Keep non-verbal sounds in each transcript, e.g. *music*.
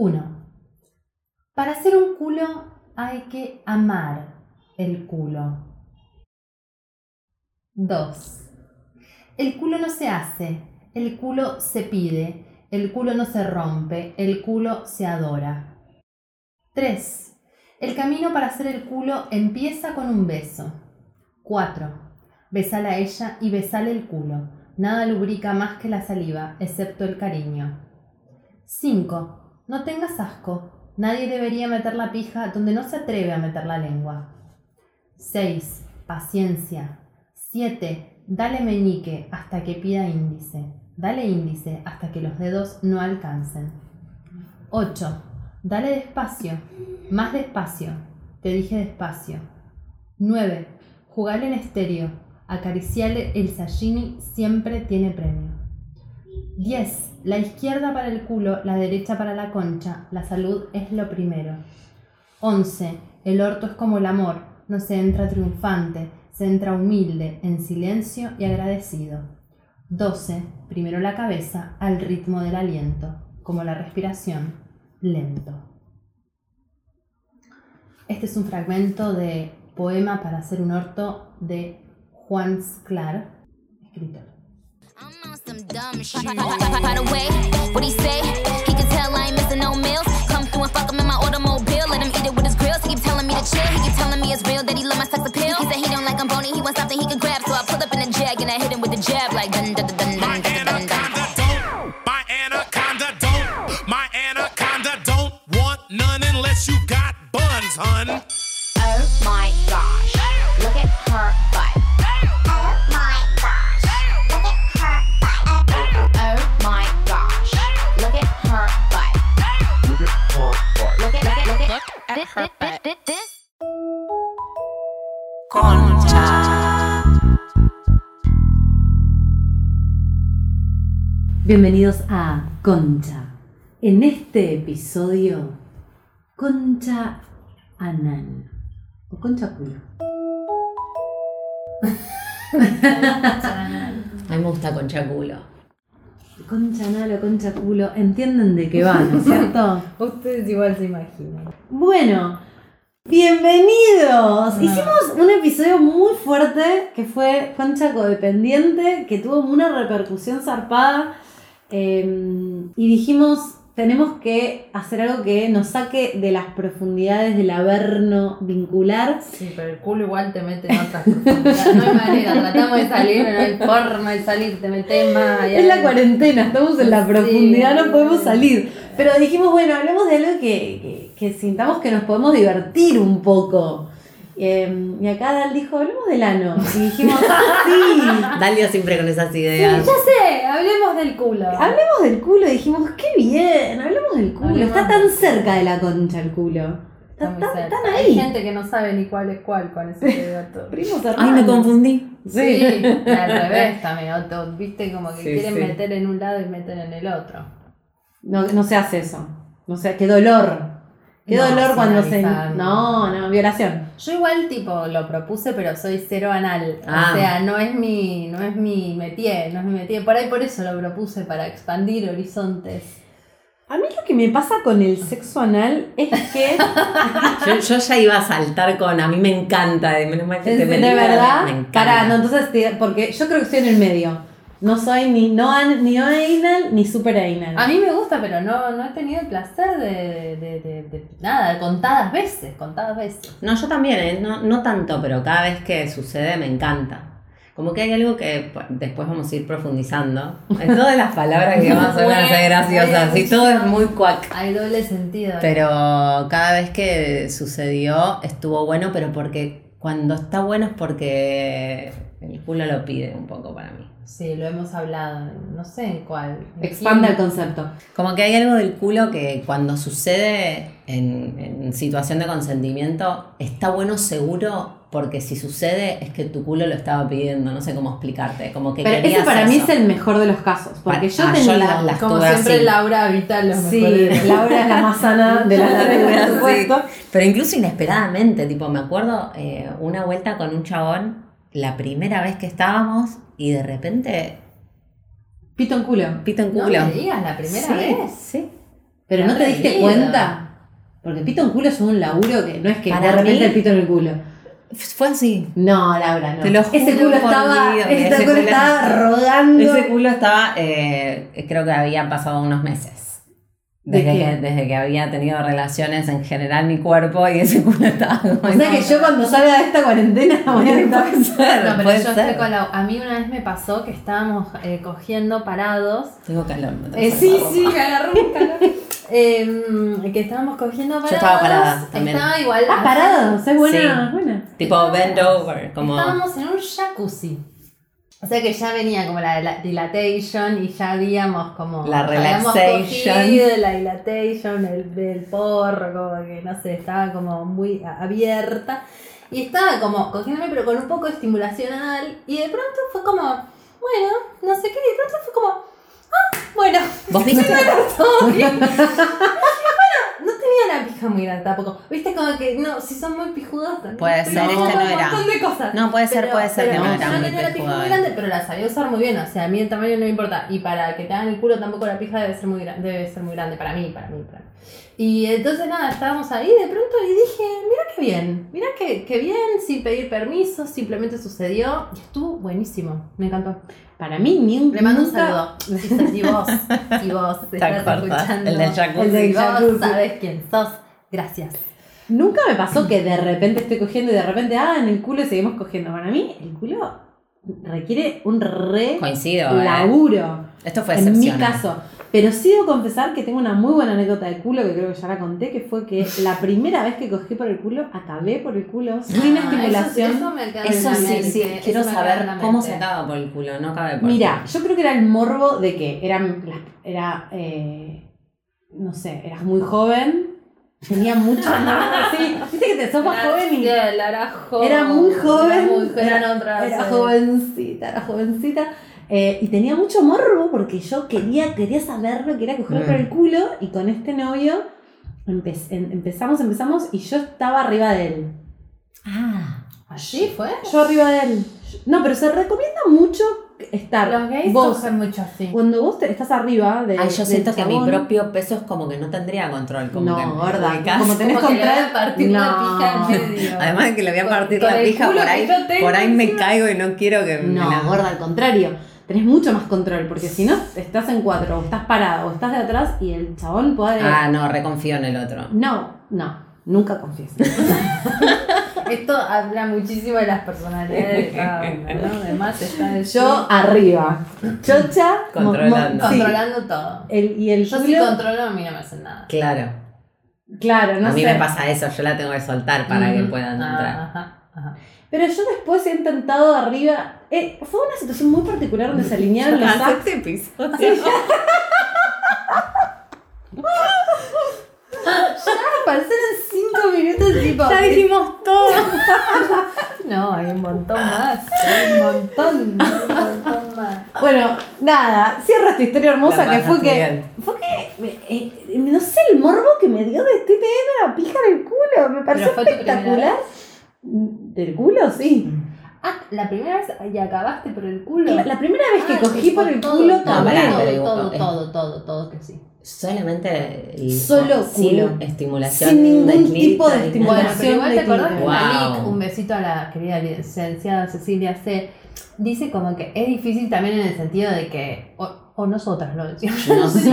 1. Para hacer un culo hay que amar el culo. 2. El culo no se hace, el culo se pide, el culo no se rompe, el culo se adora. 3. El camino para hacer el culo empieza con un beso. 4. Besala a ella y besale el culo. Nada lubrica más que la saliva, excepto el cariño. 5. No tengas asco. Nadie debería meter la pija donde no se atreve a meter la lengua. 6. Paciencia. 7. Dale meñique hasta que pida índice. Dale índice hasta que los dedos no alcancen. 8. Dale despacio. Más despacio. Te dije despacio. 9. Jugale en estéreo. Acariciale el sashimi siempre tiene premio. 10. La izquierda para el culo, la derecha para la concha. La salud es lo primero. 11. El orto es como el amor. No se entra triunfante, se entra humilde, en silencio y agradecido. 12. Primero la cabeza al ritmo del aliento, como la respiración, lento. Este es un fragmento de Poema para hacer un orto de Juan Sclar, escritor. I'm some dumb shit. By the way, what he say? He can tell I ain't missing no meals. Come through and fuck him in my automobile. Let him eat it with his grills. He keep telling me to chill. He keep telling me it's real that he love my sex appeal. He said he don't like I'm bony. He wants something he can grab. So I pull up in a jag and I hit him with the jab like dun dun dun dun dun dun dun dun. My anaconda don't. My anaconda don't want none unless you got buns, hun. Oh my gosh. Look at her this. Bienvenidos a Concha. En este episodio, Concha Anal. O Concha Culo. A mí me gusta concha culo. Concha Anal o Concha Culo. Entienden de qué va, ¿no es cierto? *laughs* Ustedes igual se imaginan. Bueno, bienvenidos. Hicimos un episodio muy fuerte que fue Concha Codependiente, que tuvo una repercusión zarpada. eh, y dijimos, tenemos que hacer algo que nos saque de las profundidades del averno vincular. Sí, pero el culo igual te mete en otras *laughs* profundidades. No hay manera, tratamos de salir, pero no hay forma de salir, te metes más. Es la cuarentena, estamos en la Sí. profundidad, no podemos salir. Pero dijimos, bueno, hablemos de algo que, que, que sintamos que nos podemos divertir un poco. Eh, y acá Dal dijo, hablemos del ano. Y dijimos, sí, *laughs* Dalio siempre con esas Sí, ideas. ya sé, hablemos del culo. hablemos del culo. Y dijimos, qué bien, hablemos del culo. Hablemos Está tan cerca de la concha el culo. Está, tan- tan Hay ahí. gente que no sabe ni cuál es cuál con ese *laughs* dato. Primos Ay, me confundí. Sí, al *laughs* revés también. Viste como que Sí, quieren sí. meter en un lado y meten en el otro. No, no se hace eso. No sé, qué dolor. Qué No, dolor cuando se. No, no, violación. Yo igual tipo lo propuse, pero soy cero anal. Ah. O sea, no es mi, no es mi métier, no es mi métier. Por ahí por eso lo propuse, para expandir horizontes. A mí lo que me pasa con el sexo anal es que. *laughs* Yo, yo ya iba a saltar con. A mí me encanta. De menos mal que te de verdad. Me encanta. Pará, no, entonces. te- Porque yo creo que estoy en el medio. No soy ni no, an- ni no anal ni super anal. A mí me gusta, pero no, no he tenido el placer de, de, de, de- nada, contadas veces, contadas veces. No, yo también, ¿eh? no, no tanto, pero cada vez que sucede me encanta. Como que hay algo que después vamos a ir profundizando. En todas las palabras que vamos a van a *laughs* ser graciosas. Y todo es muy cuac. Hay doble sentido. Pero cada vez que sucedió estuvo bueno, pero porque cuando está bueno es porque el culo lo pide un poco para mí. Sí, lo hemos hablado, no sé en cuál. Expanda el concepto. Como que hay algo del culo que cuando sucede en, en situación de consentimiento está bueno seguro porque si sucede es que tu culo lo estaba pidiendo, no sé cómo explicarte, como que Pero ese para mí es el mejor de los casos. Porque yo Ah, tenía. yo la- las Como siempre así. Laura habita los Sí, mejores. Laura es la más sana *laughs* de la larga, por supuesto. Pero incluso inesperadamente, tipo, me acuerdo eh, una vuelta con un chabón, la primera vez que estábamos, y de repente, Pito en culo. pito en No culo. me digas, la primera Sí, vez. Sí. Pero no te diste cuenta. Porque pito en culo es un laburo que no es que Para de repente mí- el pito en el culo. Fue así. No, Laura, no. Te lo ese juro culo por estaba, Dios, ese ese culo culo- estaba rogando. Ese culo estaba, eh, creo que habían pasado unos meses. ¿De Desde que, desde que había tenido relaciones en general mi cuerpo y ese culo estaba como... O sea que yo cuando salga de esta cuarentena *laughs* voy a estar. *laughs* No, pero puede yo ser. estoy con la. A mí una vez me pasó que estábamos eh, cogiendo parados. Tengo calor. me Eh, sí, sí, me agarró un calor. *laughs* Em, que estábamos cogiendo parados. estaba parada también. Estaba igual. Ah, parados, es buena, Sí. buena. Tipo bend over, como... Estábamos en un jacuzzi. O sea que ya venía como la, la dilatation y ya habíamos como. La relaxation. cogido la dilatation, el, el porro, como que no sé, estaba como muy abierta. Y estaba como cogiéndome, pero con un poco de estimulación anal. Y de pronto fue como, bueno, no sé qué, y de pronto fue como, bueno. ¿Vos *laughs* viste? *laughs* *laughs* No tenía la pija muy grande tampoco. Viste como que, no, si son muy pijudos también. Puede ser, este no un era. montón de cosas. No, puede ser, Pero- puede ser pero no yo era muy tenía la pija muy grande, pero la sabía usar muy bien. O sea, a mí el tamaño no me importa. Y para que te hagan el culo tampoco la pija debe ser muy grande, debe ser muy grande para mí, para mí, para mí. Y entonces nada, estábamos ahí de pronto y dije, mira qué bien, mira qué, qué bien, sin pedir permiso, simplemente sucedió y estuvo buenísimo, me encantó. Para mí, ni un. Le mando un saludo. *laughs* Si, si vos, si vos estás escuchando, El del jacuzzi. El del vos jacuzzi. sabes quién sos, gracias. Nunca me pasó que de repente estoy cogiendo y de repente, ah, en el culo seguimos cogiendo. Para mí, el culo requiere un re Coincido, eh. laburo. Esto fue en mi excepcional. caso. Pero sí debo confesar que tengo una muy buena anécdota de culo que creo que ya la conté, que fue que *laughs* la primera vez que cogí por el culo, acabé por el culo sin Ah, estimulación. Eso, eso me queda en Eso la sí, mente, sí, quiero saber cómo se acaba por el culo, no cabe por Mira, el yo creo que era el morbo de que eran las- era, eh, no sé, eras muy joven, tenía mucho *laughs* más, sí, viste que te sos más Era- joven y era, joven, era muy joven, Era, muy, era- era jovencita, era jovencita. Eh, y tenía mucho morbo porque yo quería, quería saber lo que era coger Mm. por el culo y con este novio empe- em- empezamos, empezamos y yo estaba arriba de él. Ah, ¿Así fue? Yo arriba de él. No, pero se recomienda mucho estar Los gays vos. cogen mucho así. Cuando vos te- estás arriba de Ay, yo siento que mi propio peso es como que no tendría control. Como No, que me gorda, como tenés Como que le voy control- a partir la No. pija en medio. Además de que le voy a partir con la pija, por que ahí, por ahí me caigo y no quiero que me No, la- gorda, al contrario. Tenés mucho más control, porque si no, estás en cuatro, o estás parado, o estás de atrás y el chabón puede... Ah, no, reconfío en el otro. No, no, nunca confíes. *laughs* Esto habla muchísimo de las personalidades de cada uno, ¿no? Además está el Yo arriba, chocha, Controlando. sí. controlando todo. El, y el Yo si controlo, a mí no me hacen nada. Claro. Claro, no a mí sé. me pasa eso, yo la tengo que soltar para que puedan ah, entrar. Ajá, ajá. Pero yo después he intentado arriba. eh, fue una situación muy particular donde se alinearon los actos. este episodio. Parecen cinco minutos tipo. Ya dijimos todo. No, hay un montón más. Hay un montón. Hay un montón más. Bueno, nada, cierra esta historia hermosa La que fue que. bien. Fue que. eh, eh, no sé, el morbo que me dio de este tema pija en el culo. Me pareció espectacular. ¿Del culo? Sí. Ah, la primera vez y acabaste por el culo. La, la primera vez que Ah, cogí por el todo, culo todo, pará, todo, todo, todo, todo, todo, que sí. Solamente el, Solo sin culo. estimulación. Sin ningún de tipo de estimulación. Bueno, pero igual te acordás que Wow. la LIC, un besito a la querida licenciada Cecilia C, dice como que es difícil también en el sentido de que, o, o nosotras lo decimos, yo No sé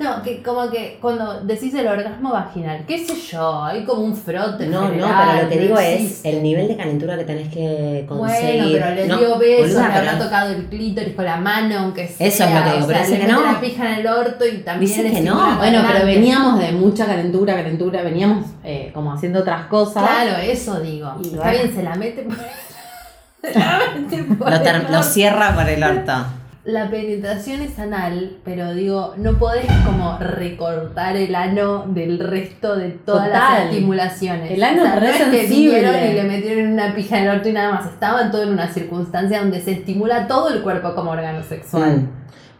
no, que como que cuando decís el orgasmo vaginal, qué sé yo, hay como un frote No, no, pero lo que no digo existe. es el nivel de calentura que tenés que conseguir. Bueno, pero le No, dio besos, le habrá tocado el clítoris con la mano, aunque sea. Eso es lo que digo, pero dice que no. la pija en el orto y también Dice que no. Bueno, pero veníamos de mucha calentura, calentura, veníamos eh, como haciendo otras cosas. Claro, eso digo. Y Está bueno. bien, se la mete por, *laughs* se la mete por Lo, el lo cierra por el orto. La penetración es anal, pero digo, no podés como recortar el ano del resto de todas las estimulaciones. El ano O sea, es re no es que vinieron y le metieron una pija en el orto y nada más. Estaban todo en una circunstancia donde se estimula todo el cuerpo como órgano sexual. Mm.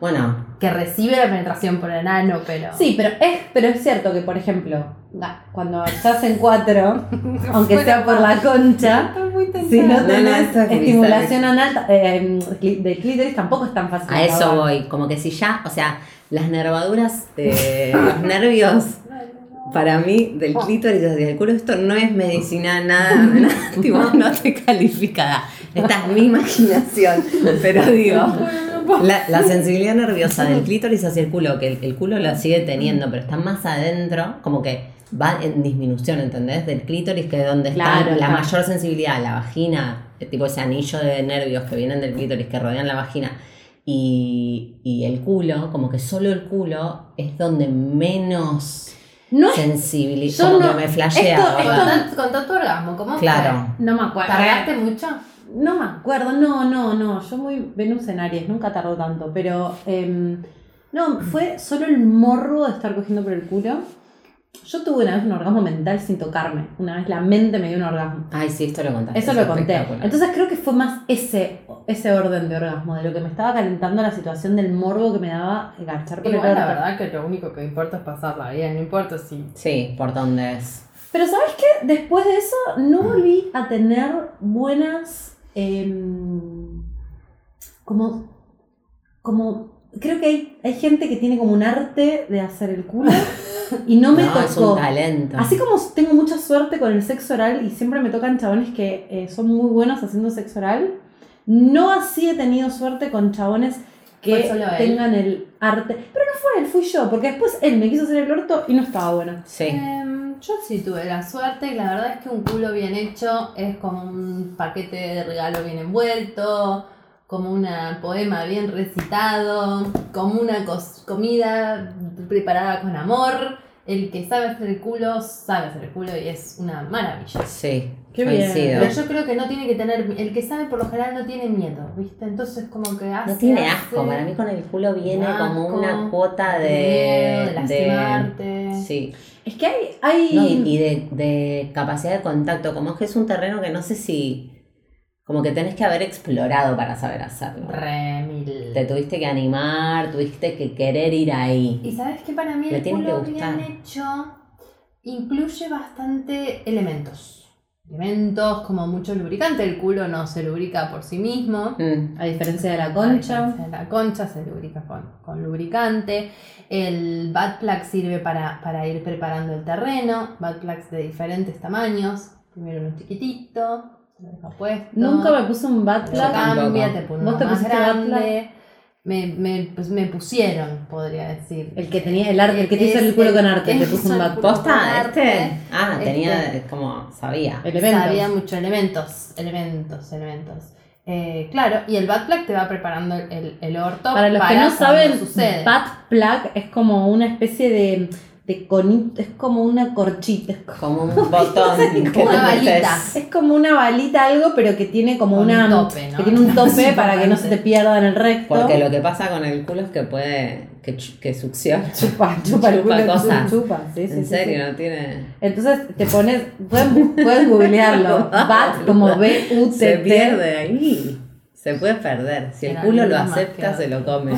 Bueno, que recibe la penetración por el ano, pero. Sí, pero es, pero es cierto que, por ejemplo, cuando estás en cuatro, *laughs* aunque sea por la concha, Estoy muy tentada. si no tenés estimulación anal eh, cli- de clítoris, tampoco es tan fácil. a eso acabar. voy. Como que si ya, o sea, las nervaduras, de *laughs* los nervios, para mí, del clítoris hacia el culo, esto no es medicina, nada, *laughs* nada, tipo, no te calificada. Esta es mi imaginación. Pero digo, la, la sensibilidad nerviosa del clítoris hacia el culo, que el, el culo la sigue teniendo, pero está más adentro, como que va en disminución, ¿entendés? Del clítoris, que es donde está Claro, la claro. mayor sensibilidad, la vagina, tipo ese anillo de nervios que vienen del clítoris, que rodean la vagina, y, y el culo, como que solo el culo es donde menos No es- sensibilidad, yo como no- que me flashea, esto- tu orgasmo, ¿cómo Claro. No me fue? acuerdo. ¿Tardaste mucho? No me acuerdo, no, no, no. Yo muy Venus en Aries, nunca tardó tanto, pero em, no, fue solo el morro de estar cogiendo por el culo. Yo tuve una vez un orgasmo mental sin tocarme. Una vez la mente me dio un orgasmo. Ay, sí, esto lo contaste. Eso es lo conté. Entonces creo que fue más ese, ese orden de orgasmo, de lo que me estaba calentando la situación del morbo que me daba agachar por Igual el la verdad que lo único que importa es pasarla bien, no importa si. Sí, por dónde es. Pero ¿sabes qué? Después de eso no *clears throat* volví a tener buenas... em, como... Como... Creo que hay, hay gente que tiene como un arte de hacer el culo *laughs* y no me No, es tocó. un talento. Así como tengo mucha suerte con el sexo oral y siempre me tocan chabones que eh, son muy buenos haciendo sexo oral, no así he tenido suerte con chabones que tengan el arte. Pero no fue él, fui yo, porque después él me quiso hacer el orto y no estaba bueno. Sí. Em, yo sí tuve la suerte y la verdad es que un culo bien hecho es como un paquete de regalo bien envuelto, como un poema bien recitado, como una comida preparada con amor. El que sabe hacer el culo, sabe hacer el culo y es una maravilla. Sí. Qué bien. Pero yo creo que no tiene que tener, el que sabe por lo general no tiene miedo, ¿viste? Entonces como que hace... No tiene hace, asco, para mí con el culo viene como una cuota de de. miedo, de lastimarte. sí. Es que hay... hay... No, y, de, de capacidad de contacto, como es que es un terreno que no sé si. Como que tenés que haber explorado para saber hacerlo. Re mil. Te tuviste que animar, tuviste que querer ir ahí. Y sabes que para mí el culo bien hecho incluye bastante elementos. Elementos como mucho lubricante. El culo no se lubrica por sí mismo. Mm, A diferencia de la concha. de La concha se lubrica con, con lubricante. El butt plug sirve para, para ir preparando el terreno. Butt plugs de diferentes tamaños. Primero uno chiquitito, lo deja puesto. Nunca me puse un bad plug. cambia, te pone ¿Vos uno te más pusiste butt grande. Me, me, pues me pusieron, podría decir. El que tenía el arte, el que te hizo el culo con arte, te *laughs* puso un bad plug. ¿Posta? ¿Este? Ah, tenía Este. como. Sabía. Elementos. Sabía mucho, elementos, elementos, elementos. Eh, claro, y el butt plug te va preparando el, el orto. Para los que no saben, butt plug es como una especie de, conito, es como una corchita. es Como un *laughs* botón que Una te. Es como una balita algo, pero que tiene como Con una un tope, ¿no? que tiene un tope para que no se te pierda en el recto. Porque lo que pasa con el culo es que puede. que, que succiona. *laughs* chupa, chupa el Chupa culo, cosas. chupa, sí, sí, En sí, serio, sí. no tiene. Entonces te pones, pueden, pueden googlearlo, *laughs* bat como B U Se T T. pierde ahí. Se puede perder. Si el Era culo lo acepta, se lo come.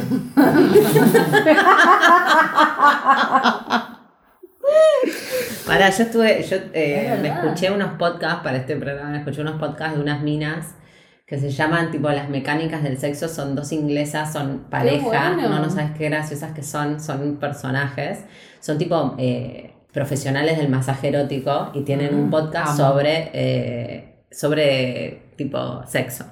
Para, yo estuve, yo eh, me escuché unos podcasts para este programa, escuché unos podcasts de unas minas que se llaman tipo las mecánicas del sexo, son dos inglesas, son pareja, bueno. no, no sabes qué graciosas que son, son personajes, son tipo eh, profesionales del masaje erótico y tienen un podcast amo. sobre, eh, sobre tipo sexo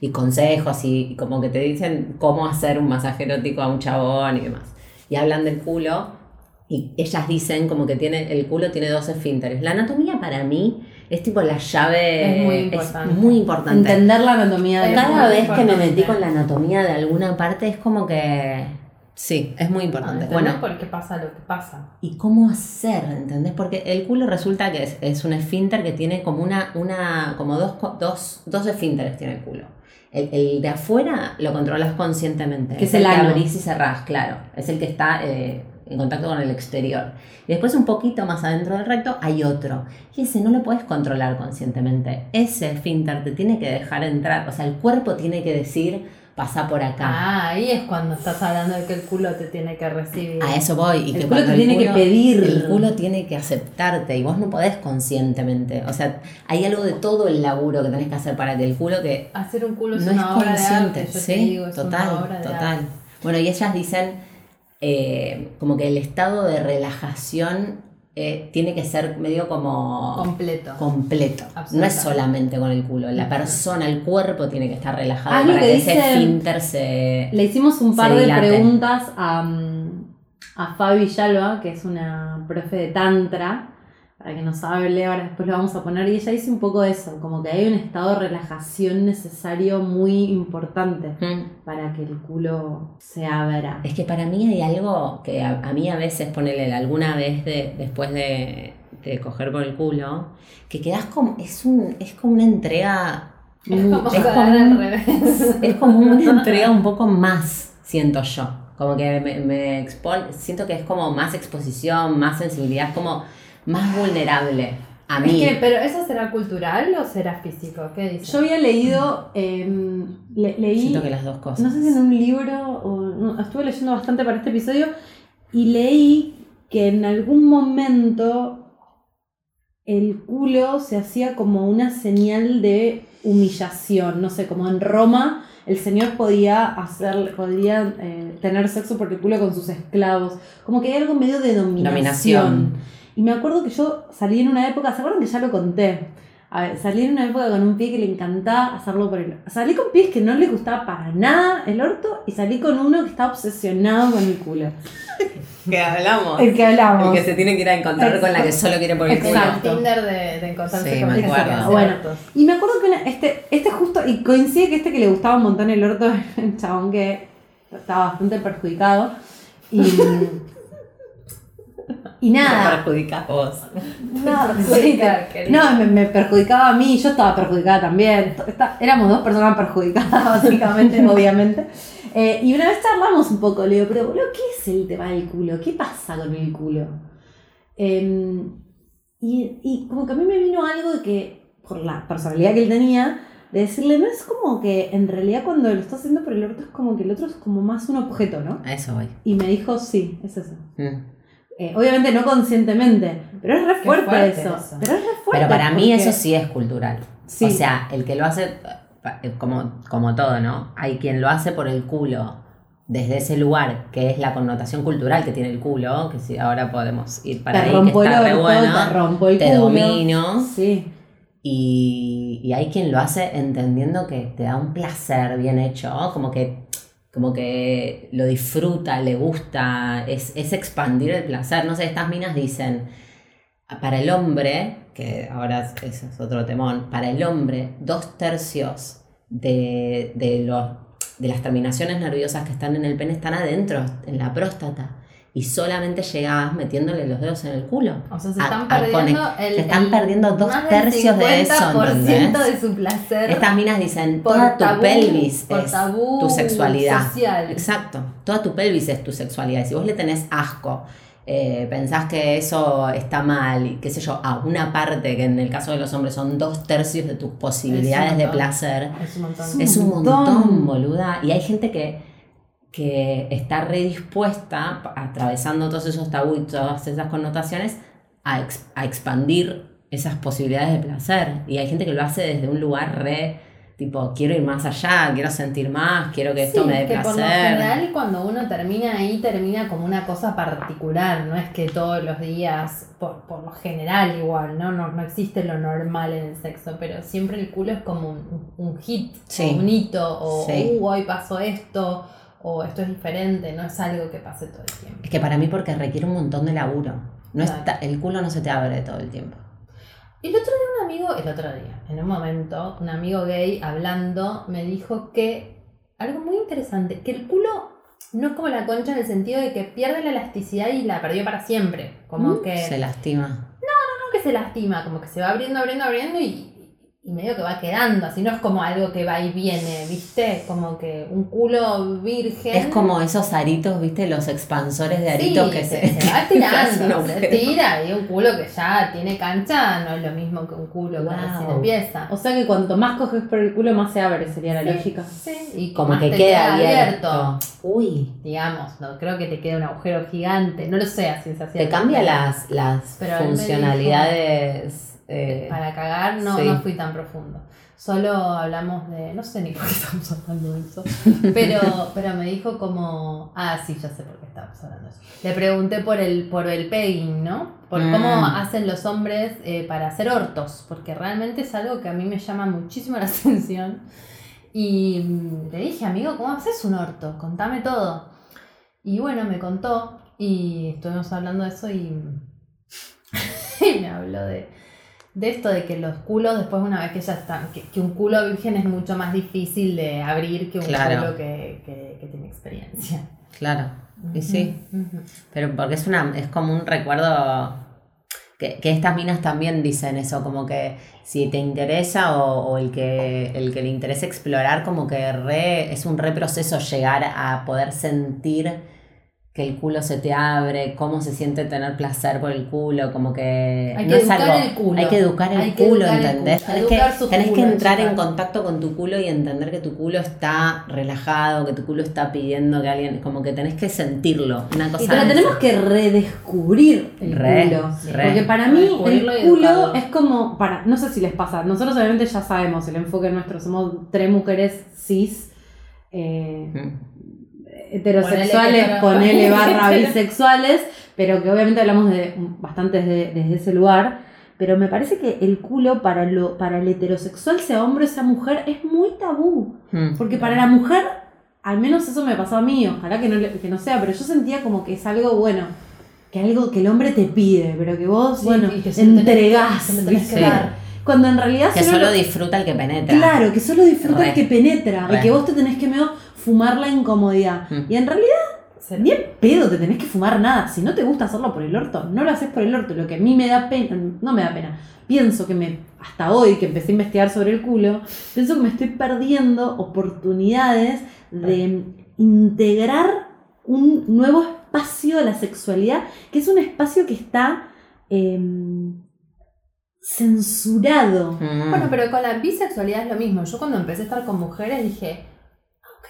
y consejos y, y como que te dicen cómo hacer un masaje erótico a un chabón y demás. Y hablan del culo y ellas dicen como que tiene el culo tiene dos esfínteres. La anatomía para mí es tipo la llave Es muy importante. muy importante. Entender la anatomía Es Cada vez que me importante. metí con la anatomía de alguna parte es como que sí, es muy importante. Bueno, Bueno, por qué pasa lo que pasa. ¿Y cómo hacer? ¿Entendés? Porque el culo resulta que es, es un esfínter que tiene como una, una, como dos, dos, dos esfínteres tiene el culo. El, el de afuera lo controlas conscientemente. Que es el que ano. abrís y cerrás, claro. Es el que está eh, en contacto con el exterior. Y después un poquito más adentro del recto hay otro. Y ese no lo puedes controlar conscientemente. Ese esfínter te tiene que dejar entrar. O sea, el cuerpo tiene que decir, pasa por acá. Ah, ahí es cuando estás hablando de que el culo te tiene que recibir. A eso voy. Y El que culo te tiene que pedir. El culo tiene que aceptarte y vos no podés conscientemente. O sea, hay algo de todo el laburo que tenés que hacer para que el culo que Hacer un culo es no es una obra de consciente. arte. Yo sí, te digo, es total, una obra de total. arte. Bueno, y ellas dicen eh, como que el estado de relajación eh, tiene que ser medio como Completo. completo. No es solamente con el culo. La persona, el cuerpo tiene que estar relajado para que que ese esfínter se. Le hicimos un par de dilate. preguntas a, mm, a Fabi Villalba, que es una profe de Tantra, para que nos hable, ahora después lo vamos a poner, y ella dice un poco eso, como que hay un estado de relajación necesario muy importante Mm. para que el culo se abra. Es que para mí hay algo que a, a mí a veces, ponele alguna vez de, después de, de coger por el culo, que quedas como, es un, es como una entrega, Es como es como al revés. *laughs* es como una entrega un poco más, siento yo. Como que me, me expone, siento que es como más exposición, más sensibilidad, es como más vulnerable a Es mí. que, pero ¿eso será cultural o será físico? ¿Qué dices? Yo había leído, em, le- leí, Siento que las dos cosas. no sé si en un libro o no, estuve leyendo bastante para este episodio y leí que en algún momento el culo se hacía como una señal de humillación, no sé, como en Roma el señor podía hacer, podía eh, tener sexo por el culo con sus esclavos, como que hay algo medio de dominación. Dominación. Y me acuerdo que yo salí en una época, ¿se acuerdan que ya lo conté? A ver, salí en una época con un pie que le encantaba hacerlo por el Salí con pies que no le gustaba para nada el orto y salí con uno que estaba obsesionado con el culo. *laughs* que hablamos. El que hablamos. El que se tiene que ir a encontrar con la que solo quiere por el culo. Exacto. El Tinder de, de encontrarse Sí, con me acuerdo. Bueno. Y me acuerdo que una- este, este justo, y coincide que este que le gustaba un montón el orto *laughs* era un chabón que estaba bastante perjudicado. Y, *laughs* y nada, perjudicas vos. no, *laughs* no me, me perjudicaba a mí, yo estaba perjudicada también. Está- éramos dos personas perjudicadas, *laughs* básicamente, *laughs* obviamente. Eh, y una vez charlamos un poco, le digo, pero boludo, ¿qué es el tema del culo? ¿Qué pasa con el culo? Em, y, y como que a mí me vino algo de que, por la personalidad que él tenía, de decirle, no es como que en realidad cuando lo está haciendo por el orto es como que el otro es como más un objeto, ¿no? A eso voy. Y me dijo, sí, es eso. Mm. Eh, obviamente no conscientemente, pero es re fuerte, fuerte eso. eso. Pero es re fuerte. Pero para mí eso sí es cultural. Sí. O sea, el que lo hace, eh, como, como todo, ¿no? Hay quien lo hace por el culo, desde ese lugar, que es la connotación cultural que tiene el culo, que si ahora podemos ir para te ahí, rompo que el está re bueno, te rompo el te culo. domino. Sí. Y, y hay quien lo hace entendiendo que te da un placer bien hecho, como que, como que lo disfruta, le gusta, es, es expandir el placer. No sé, estas minas dicen, para el hombre, que ahora eso es otro temón, para el hombre, dos tercios de, de, los, de las terminaciones nerviosas que están en el pene están adentro, en la próstata. Y solamente llegás metiéndole los dedos en el culo. O sea, se a- están a perdiendo conect- el, se están el perdiendo dos más del tercios de eso, 50% ¿entendés? de su placer Estas minas dicen, toda tu tabú, pelvis es tabú tu sexualidad. social. Exacto, toda tu pelvis es tu sexualidad. Y si vos le tenés asco, eh, pensás que eso está mal, y qué sé yo, a una parte, que en el caso de los hombres son dos tercios de tus posibilidades de placer, Es un montón. es un montón. montón, boluda. Y hay gente que, que está redispuesta, atravesando todos esos tabú y todas esas connotaciones, a, ex- a expandir esas posibilidades de placer. Y hay gente que lo hace desde un lugar re, tipo, quiero ir más allá, quiero sentir más, quiero que esto Sí, me dé que por lo placer. general cuando uno termina ahí termina como una cosa particular, no es que todos los días, por, por lo general igual, ¿no? ¿no? No existe lo normal en el sexo, pero siempre el culo es como un, un hit, Sí. o un hito, o Sí. "Uh, hoy pasó esto, o esto es diferente, no es algo que pase todo el tiempo. Es que para mí porque requiere un montón de laburo. No Claro. está, el culo no se te abre todo el tiempo. El otro día un amigo, el otro día, en un momento, un amigo gay hablando me dijo que algo muy interesante, que el culo no es como la concha en el sentido de que pierde la elasticidad y la perdió para siempre. Como que Se lastima. no que se lastima, como que se va abriendo, abriendo, abriendo y, y medio que va quedando, así no es como algo que va y viene, ¿viste? Como que un culo virgen. Es como esos aritos, ¿viste? Los expansores de aritos Sí, que se, se, *laughs* se va que tirando, se tira y un culo que ya tiene cancha no es lo mismo que un culo que Wow. recién empieza. O sea que cuanto más coges por el culo, más se abre, sería la Sí, lógica. Sí, y Como más que te queda abierto. Uy, Digamos, no creo que te quede un agujero gigante, no lo sé a ciencia te cambia las, las Pero funcionalidades. Eh, Para cagar no, sí. no fui tan profundo. Solo hablamos de. No sé ni por qué estamos hablando de eso. Pero, pero me dijo como. Ah, sí, ya sé por qué estamos hablando de eso. Le pregunté por el, por el pegging, ¿no? Por Mm. cómo hacen los hombres eh, para hacer hortos. Porque realmente es algo que a mí me llama muchísimo la *laughs* atención. Y le dije, amigo, ¿cómo haces un orto? Contame todo. Y bueno, me contó. Y estuvimos hablando de eso y. *laughs* y me habló de de esto de que los culos después una vez que ya están, que, que un culo virgen es mucho más difícil de abrir que un Claro. culo que, que- que tiene experiencia. Claro, y sí. Pero porque es una, es como un recuerdo que, que estas minas también dicen eso, como que si te interesa o, o el que el que le interesa explorar, como que re, es un reproceso llegar a poder sentir que el culo se te abre, cómo se siente tener placer por el culo, como que Hay no que es educar algo, el culo. hay que educar el Hay que culo, educar el ¿entendés? culo, Tenés, que, entrar en contacto con tu culo y entender que tu culo está relajado, que tu culo está pidiendo que alguien, como que tenés que sentirlo, una cosa Y pero tenemos que redescubrir el Re, culo. re. Porque para mí el culo es como, para, no sé si les pasa, nosotros obviamente ya sabemos el enfoque nuestro, somos tres mujeres cis, eh, Mm. Heterosexuales, Ponele barra *laughs* bisexuales, pero que obviamente hablamos de bastante desde, desde ese lugar. Pero me parece que el culo para, lo, para el heterosexual, sea hombre o sea mujer, es muy tabú. Mm. Porque para la mujer, al menos eso me pasó a mí, ojalá que no, le- que no sea, pero yo sentía como que es algo bueno, que algo que el hombre te pide, pero que vos, Sí, bueno, que se lo tenés- entregás. se lo tenés que. Cuando en realidad Que solo lo- disfruta el que penetra. Claro, que solo disfruta el que penetra, Re. y que vos te tenés que medio fumar la incomodidad. Mm. Y en realidad, Se- ni en pedo te tenés que fumar nada. Si no te gusta hacerlo por el orto, no lo haces por el orto. Lo que a mí me da pena, no me da pena. Pienso que me, hasta hoy que empecé a investigar sobre el culo, pienso que me estoy perdiendo oportunidades de integrar un nuevo espacio a la sexualidad, que es un espacio que está em, censurado. Mm. Bueno, pero con la bisexualidad es lo mismo. Yo cuando empecé a estar con mujeres dije,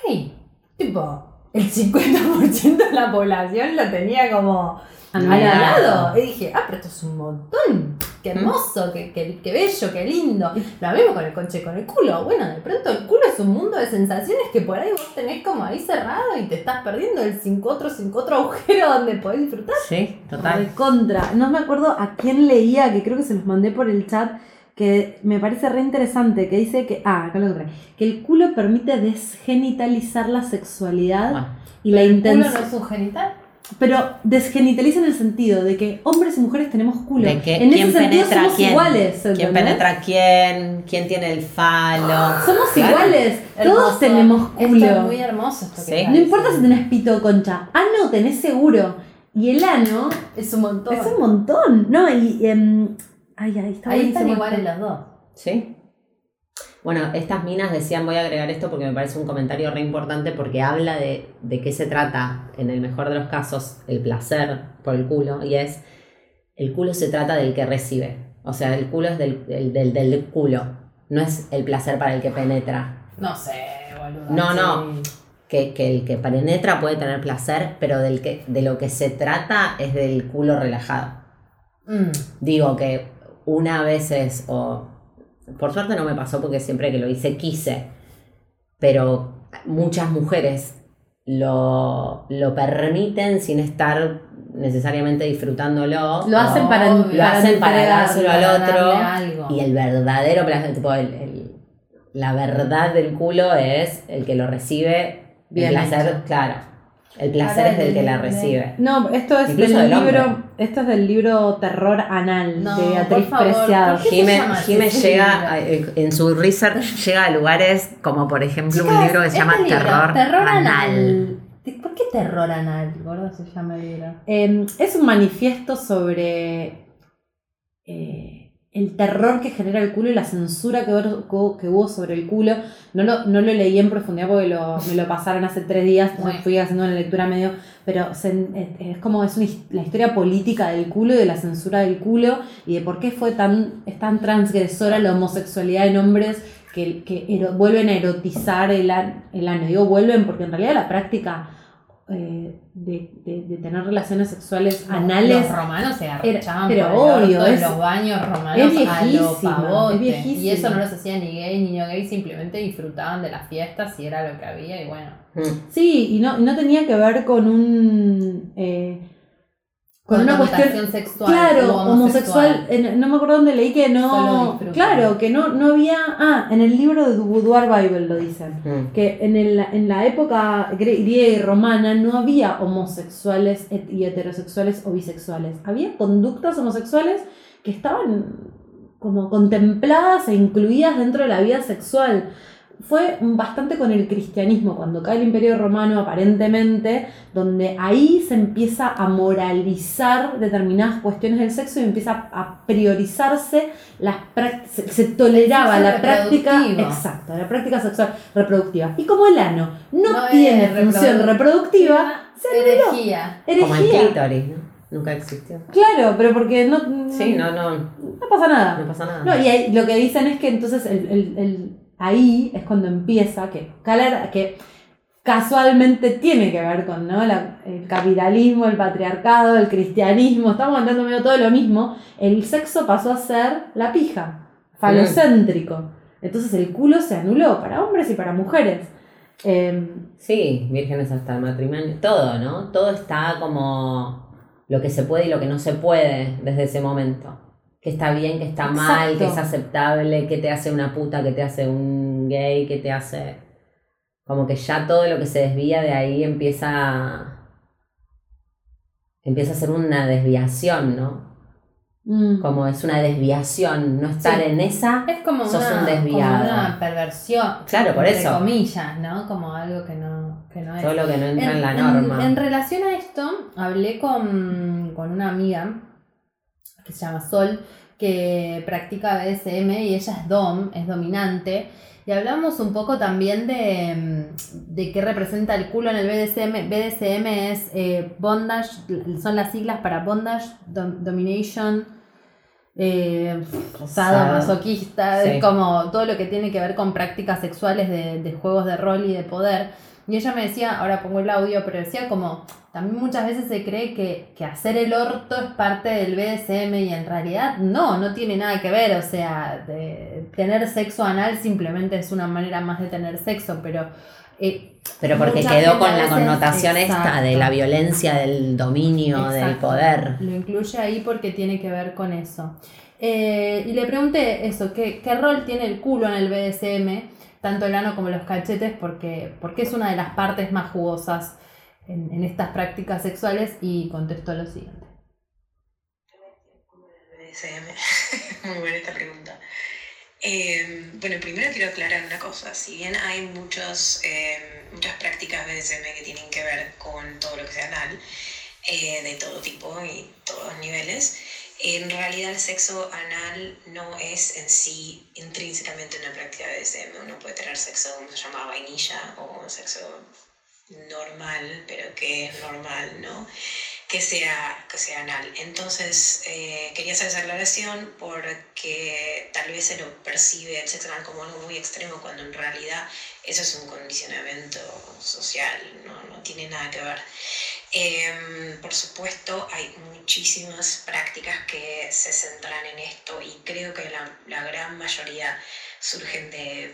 ok, tipo, el 50% de la población lo tenía como Anulado. anulado. Y dije, ah, pero esto es un montón. Qué hermoso, qué, qué, qué bello, qué lindo. Lo mismo con el conche, con el culo. Bueno, de pronto el culo es un mundo de sensaciones que por ahí vos tenés como ahí cerrado y te estás perdiendo el cinco otro, cinco otro agujero donde podés disfrutar. Sí, total. Contra. No me acuerdo a quién leía, que creo que se los mandé por el chat, que me parece re interesante, que dice que, ah, acá lo encontré, que el culo permite desgenitalizar la sexualidad Bueno, y la ¿El culo intención. no es un genital? Pero desgenitaliza en el sentido de que hombres y mujeres tenemos culo. de que en quién ese sentido penetra somos quién. iguales. ¿Quién penetra a quién? ¿Quién tiene el falo? Somos Claro. iguales. Hermoso. Todos tenemos Esto culo. es muy hermoso esto que Sí. No importa si tenés pito o concha. Ano tenés seguro. Y el ano Es un montón. es un montón. No, y. em, ay, ay, está Ahí están iguales los dos. ¿Sí? Bueno, estas minas decían, voy a agregar esto porque me parece un comentario re importante porque habla de, de qué se trata, en el mejor de los casos, el placer por el culo, y es, el culo se trata del que recibe, o sea, el culo es del, del, del, del culo, no es el placer para el que penetra. No sé, boludo. No, no. Que, que el que penetra puede tener placer, pero del que, de lo que se trata es del culo relajado. Mm. Digo que una vez es, o por suerte no me pasó porque siempre que lo hice quise, pero muchas mujeres lo, lo permiten sin estar necesariamente disfrutándolo. Lo hacen para. Lo hacen para dárselo al otro. algo. Y el verdadero placer, tipo, el- el- la verdad del culo es el que lo recibe. Bien el placer, hecho. claro. El placer es del que la recibe. No, esto es Incluso del libro, esto es del libro Terror Anal No, de Beatriz Preciado. ¿por qué se Jime, llama Jime llega, a- en su research, llega a lugares como por ejemplo un libro que se llama este libro, Terror, Terror Anal. Anal. ¿Por qué terror anal, gordo, se llama el libro? Eh, es un manifiesto sobre eh, el terror que genera el culo y la censura que, hubo- que hubo sobre el culo. No lo, no lo leí en profundidad porque lo- me lo pasaron hace tres días, Bueno. fui haciendo una lectura medio, pero se- es, como es una la historia política del culo y de la censura del culo y de por qué fue tan, es tan transgresora la homosexualidad en hombres que, que ero- vuelven a erotizar el, el ano. Digo vuelven porque en realidad la práctica eh, de, de- de tener relaciones sexuales anales Los romanos se Era- agarraban pero por el obvio, es- los baños romanos es a lo pavote. es. Y eso no los hacía ni gay ni niño gay, simplemente disfrutaban de las fiestas y era lo que había y bueno. Mm. Sí, y no, y no tenía que ver con un. eh, con una cuestión. sexual. Claro, homosexual. en- no me acuerdo dónde leí que no. Claro, que no, no había. Ah, en el libro de Boudoir Bible lo dicen. Mm. Que en, el- en la época griega y romana no había homosexuales y heterosexuales o bisexuales. Había conductas homosexuales que estaban como contempladas e incluidas dentro de la vida sexual. Fue bastante con el cristianismo, cuando cae el imperio romano aparentemente, donde ahí se empieza a moralizar determinadas cuestiones del sexo y empieza a priorizarse las práct- se, se toleraba la práctica exacto, la práctica sexual reproductiva. Y como el ano no, tiene función reproductiva, se anuló. Herejía. Como el Herejía. clítoris, ¿no? Nunca existió. Claro, pero porque no, Sí, no, no, no pasa nada. no pasa nada. No, y ahí- lo que dicen es que entonces el, el- el- ahí es cuando empieza, que, que casualmente tiene que ver con ¿no? El capitalismo, el patriarcado, el cristianismo, estamos hablando medio todo lo mismo, el sexo pasó a ser la pija, falocéntrico. Entonces el culo se anuló para hombres y para mujeres. Em, Sí, vírgenes hasta el matrimonio, todo, ¿no? Todo está como lo que se puede y lo que no se puede desde ese momento. Que está bien, que está mal, Exacto. que es aceptable, que te hace una puta, que te hace un gay, que te hace... Como que ya todo lo que se desvía de ahí empieza... Empieza a ser una desviación, ¿no? mm, Como es una desviación, no estar Sí. en esa... Es como Sos una, un desviado. como una perversión. Claro, por entre eso. comillas, ¿no? Como algo que no, que no es. Todo lo que no entra en, la norma. En, relación a esto, hablé con, con una amiga que se llama Sol, que practica BDSM y ella es dom, es dominante. Y hablamos un poco también de, mm, de qué representa el culo en el BDSM. BDSM es eh, bondage, son las siglas para bondage, dom- domination, eh, masoquista, Sí. es como todo lo que tiene que ver con prácticas sexuales de, de juegos de rol y de poder. Y ella me decía, ahora pongo el audio, pero decía como, también muchas veces se cree que, que hacer el orto es parte del BDSM y en realidad no, no tiene nada que ver. O sea, de- tener sexo anal simplemente es una manera más de tener sexo, pero... eh, Pero porque quedó con la connotación esta de la violencia, del dominio, del Exacto. poder. Lo incluye ahí porque tiene que ver con eso. Eh, y le pregunté eso, ¿qué, ¿qué rol tiene el culo en el BDSM? Tanto el ano como los cachetes, porque, porque es una de las partes más jugosas en, estas prácticas sexuales y contestó lo siguiente. *laughs* Muy buena esta pregunta. Eh, bueno, primero quiero aclarar una cosa. Si bien hay muchos, eh, muchas prácticas BDSM que tienen que ver con todo lo que sea anal, eh, de todo tipo y todos niveles, en realidad el sexo anal no es en sí intrínsecamente una práctica BDSM. Uno puede tener sexo, como se llama, vainilla o sexo normal, pero que es normal, ¿no? que sea, que sea anal. Entonces, eh, quería hacer esa aclaración porque tal vez se lo percibe el sexo anal como algo muy extremo cuando en realidad eso es un condicionamiento social, no, no tiene nada que ver. Em, por supuesto, hay muchísimas prácticas que se centran en esto y creo que la, gran mayoría surgen de,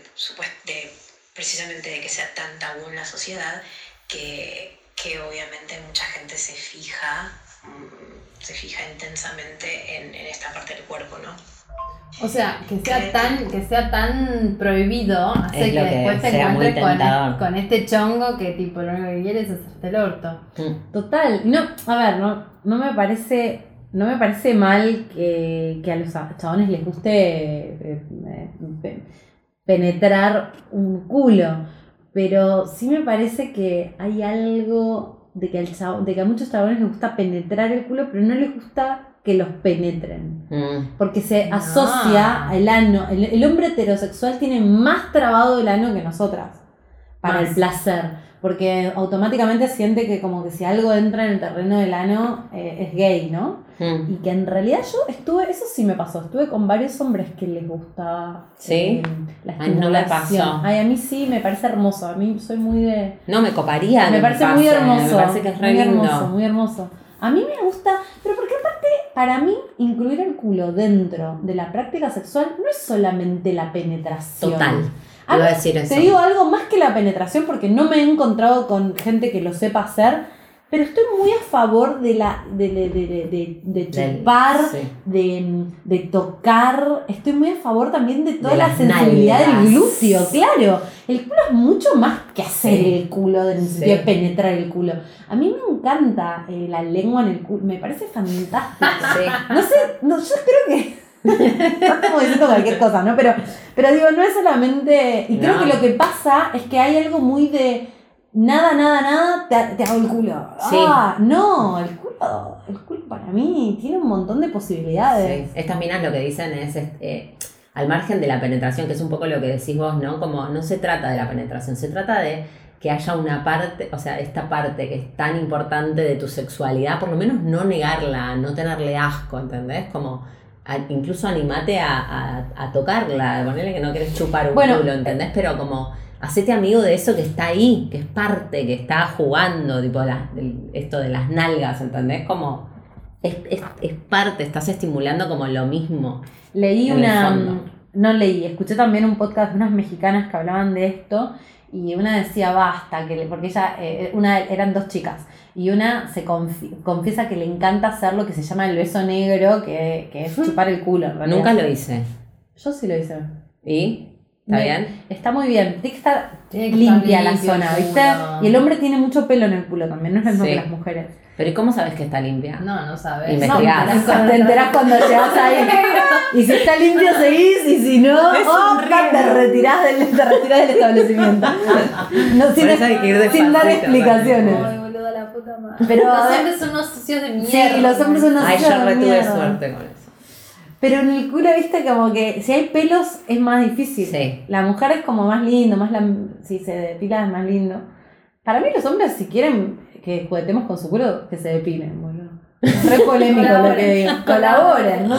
de precisamente de que sea tan tabú en la sociedad que, que obviamente mucha gente se fija, mm, se fija intensamente en, en esta parte del cuerpo, ¿no? O sea, que sea tan, que sea tan prohibido hace Es que después te encuentres con, con este chongo que tipo lo único que quieres es hacerte el orto. Mm. Total, no, a ver, no, no me parece, no me parece mal que, que a los chabones les guste eh, eh, pe- penetrar un culo, pero sí me parece que hay algo de que, al chabo- de que a muchos chabones les gusta penetrar el culo, pero no les gusta que los penetren. Mm. Porque se No. asocia el ano. El, el hombre heterosexual tiene más trabado el ano que nosotras para Más. el placer. Porque automáticamente siente que como que si algo entra en el terreno del ano eh, es gay, ¿no? Mm. Y que en realidad yo estuve, eso sí me pasó, estuve con varios hombres que les gustaba ¿Sí? eh, la Ay, no me pasó. Ay, a mí sí, me parece hermoso. A mí soy muy de... No, me coparía. Me parece pase, muy hermoso. Me parece que es re muy lindo. hermoso, muy hermoso. A mí me gusta, pero porque aparte, para mí, incluir el culo dentro de la práctica sexual no es solamente la penetración. Total. A decir eso. Te digo algo más que la penetración porque no me he encontrado con gente que lo sepa hacer, pero estoy muy a favor de la de, de, de, de, de chupar, sí. de, de tocar. Estoy muy a favor también de toda la sensibilidad nalgas. del glúteo, claro. El culo es mucho más que hacer Sí. el culo, en el sentido de penetrar el culo. A mí me encanta eh, la lengua en el culo, me parece fantástico. Sí. No sé, no, yo creo que. *laughs* Estamos diciendo cualquier cosa, ¿no? Pero, pero digo, no es solamente. Y creo que lo que pasa es que hay algo muy de. Nada, nada, nada, te, te hago el culo. Sí. Ah, no, el culo, el culo para mí tiene un montón de posibilidades. Sí. Estas minas lo que dicen es, este, al margen de la penetración, que es un poco lo que decís vos, ¿no? Como no se trata de la penetración, se trata de que haya una parte, o sea, esta parte que es tan importante de tu sexualidad, por lo menos no negarla, no tenerle asco, ¿entendés? Como a- incluso animate a, a, a tocarla, ponerle que no quieres chupar un Bueno, culo, ¿entendés? Pero como hacete amigo de eso que está ahí, que es parte, que está jugando, tipo la- esto de las nalgas, ¿entendés? Como es, es, es parte, estás estimulando como lo mismo. Leí una. No leí, escuché también un podcast de unas mexicanas que hablaban de esto y una decía basta, que le- porque ella, eh, una eran dos chicas y una se confi- confiesa que le encanta hacer lo que se llama el beso negro, que, que es chupar el culo. en. Nunca lo hice. Yo sí lo hice. ¿Y? ¿Está Me- bien? Está muy bien. Tiene que estar limpia la zona, ¿viste? Y el hombre tiene mucho pelo en el culo también, no es lo mismo Sí. que las mujeres. Pero ¿y cómo sabes que está limpia? No, no sabes. Investigás. No, Te enterás- *laughs* te enterás cuando llegas ahí. *laughs* Y si está limpio seguís y si no, oh, te retirás del, te retirás del establecimiento. No, sin, Por eso hay que ir sin dar explicaciones. Ay, boludo, la puta madre. Pero, los hombres son unos sucios de mierda. Sí, los hombres son unos Ay, sucios yo de re tuve mierda. suerte con eso. Pero en el culo, viste, como que si hay pelos es más difícil. Sí. La mujer es como más lindo, más la, si se depila es más lindo. Para mí los hombres, si quieren que juguetemos con su culo, que se depilen, boludo. *laughs* Re polémico lo que digo. Colaboren, no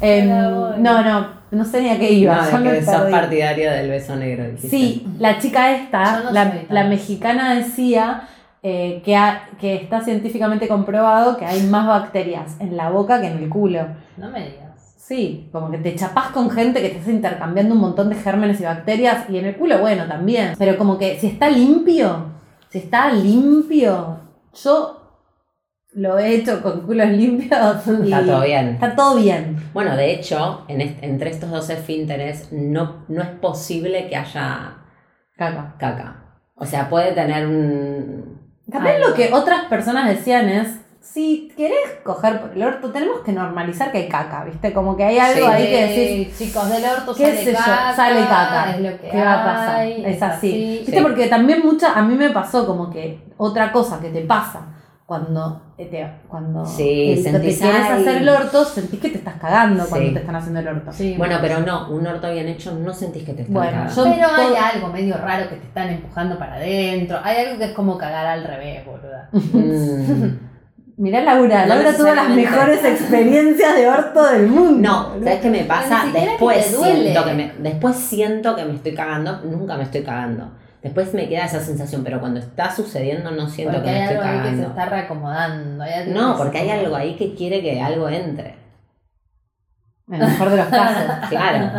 Colaboren. no, no, no sé ni a qué iba. No, que sos perdí. partidario del beso negro. dijiste. Sí, la chica esta, no la, la mexicana decía eh, que, ha- que está científicamente comprobado que hay más bacterias en la boca que en el culo. No me digas. Sí, como que te chapás con gente que estás intercambiando un montón de gérmenes y bacterias y en el culo, bueno, también. Pero como que si está limpio, si está limpio, yo lo he hecho con culos limpios y Está todo bien. Está todo bien. Bueno, de hecho, en est- entre estos dos esfínteres no, no es posible que haya Caca. caca. O sea, puede tener un... También Algo. lo que otras personas decían es, si querés coger por el orto, tenemos que normalizar que hay caca, ¿viste? Como que hay algo Sí. ahí que decís, chicos, del orto qué sale sé yo, caca. sale caca. Es lo que ¿Qué va a pasar? hay, Es así. ¿Viste? Sí. Porque también mucha, a mí me pasó como que otra cosa que te pasa cuando, eh, te, cuando Sí, el- te sentís, quieres "Ay". hacer el orto, sentís que te estás cagando Sí. cuando te están haciendo el orto. Sí, Bueno, pero no, un orto bien hecho no sentís que te están Bueno, cagando. yo- Pero hay algo medio raro que te están empujando para adentro. Hay algo que es como cagar al revés, boluda. *laughs* Mm. Mirá Laura, No Laura tuvo las mejores experiencias de orto del mundo. No, ¿sabes qué me pasa? que Después duele. siento que me, después siento que me estoy cagando, nunca me estoy cagando. Después me queda esa sensación, pero cuando está sucediendo no siento Porque que me hay estoy algo ahí que se cagando. está reacomodando. hay algo No, que porque hay algo ahí que quiere que algo entre. En el mejor de los casos. *laughs* Claro.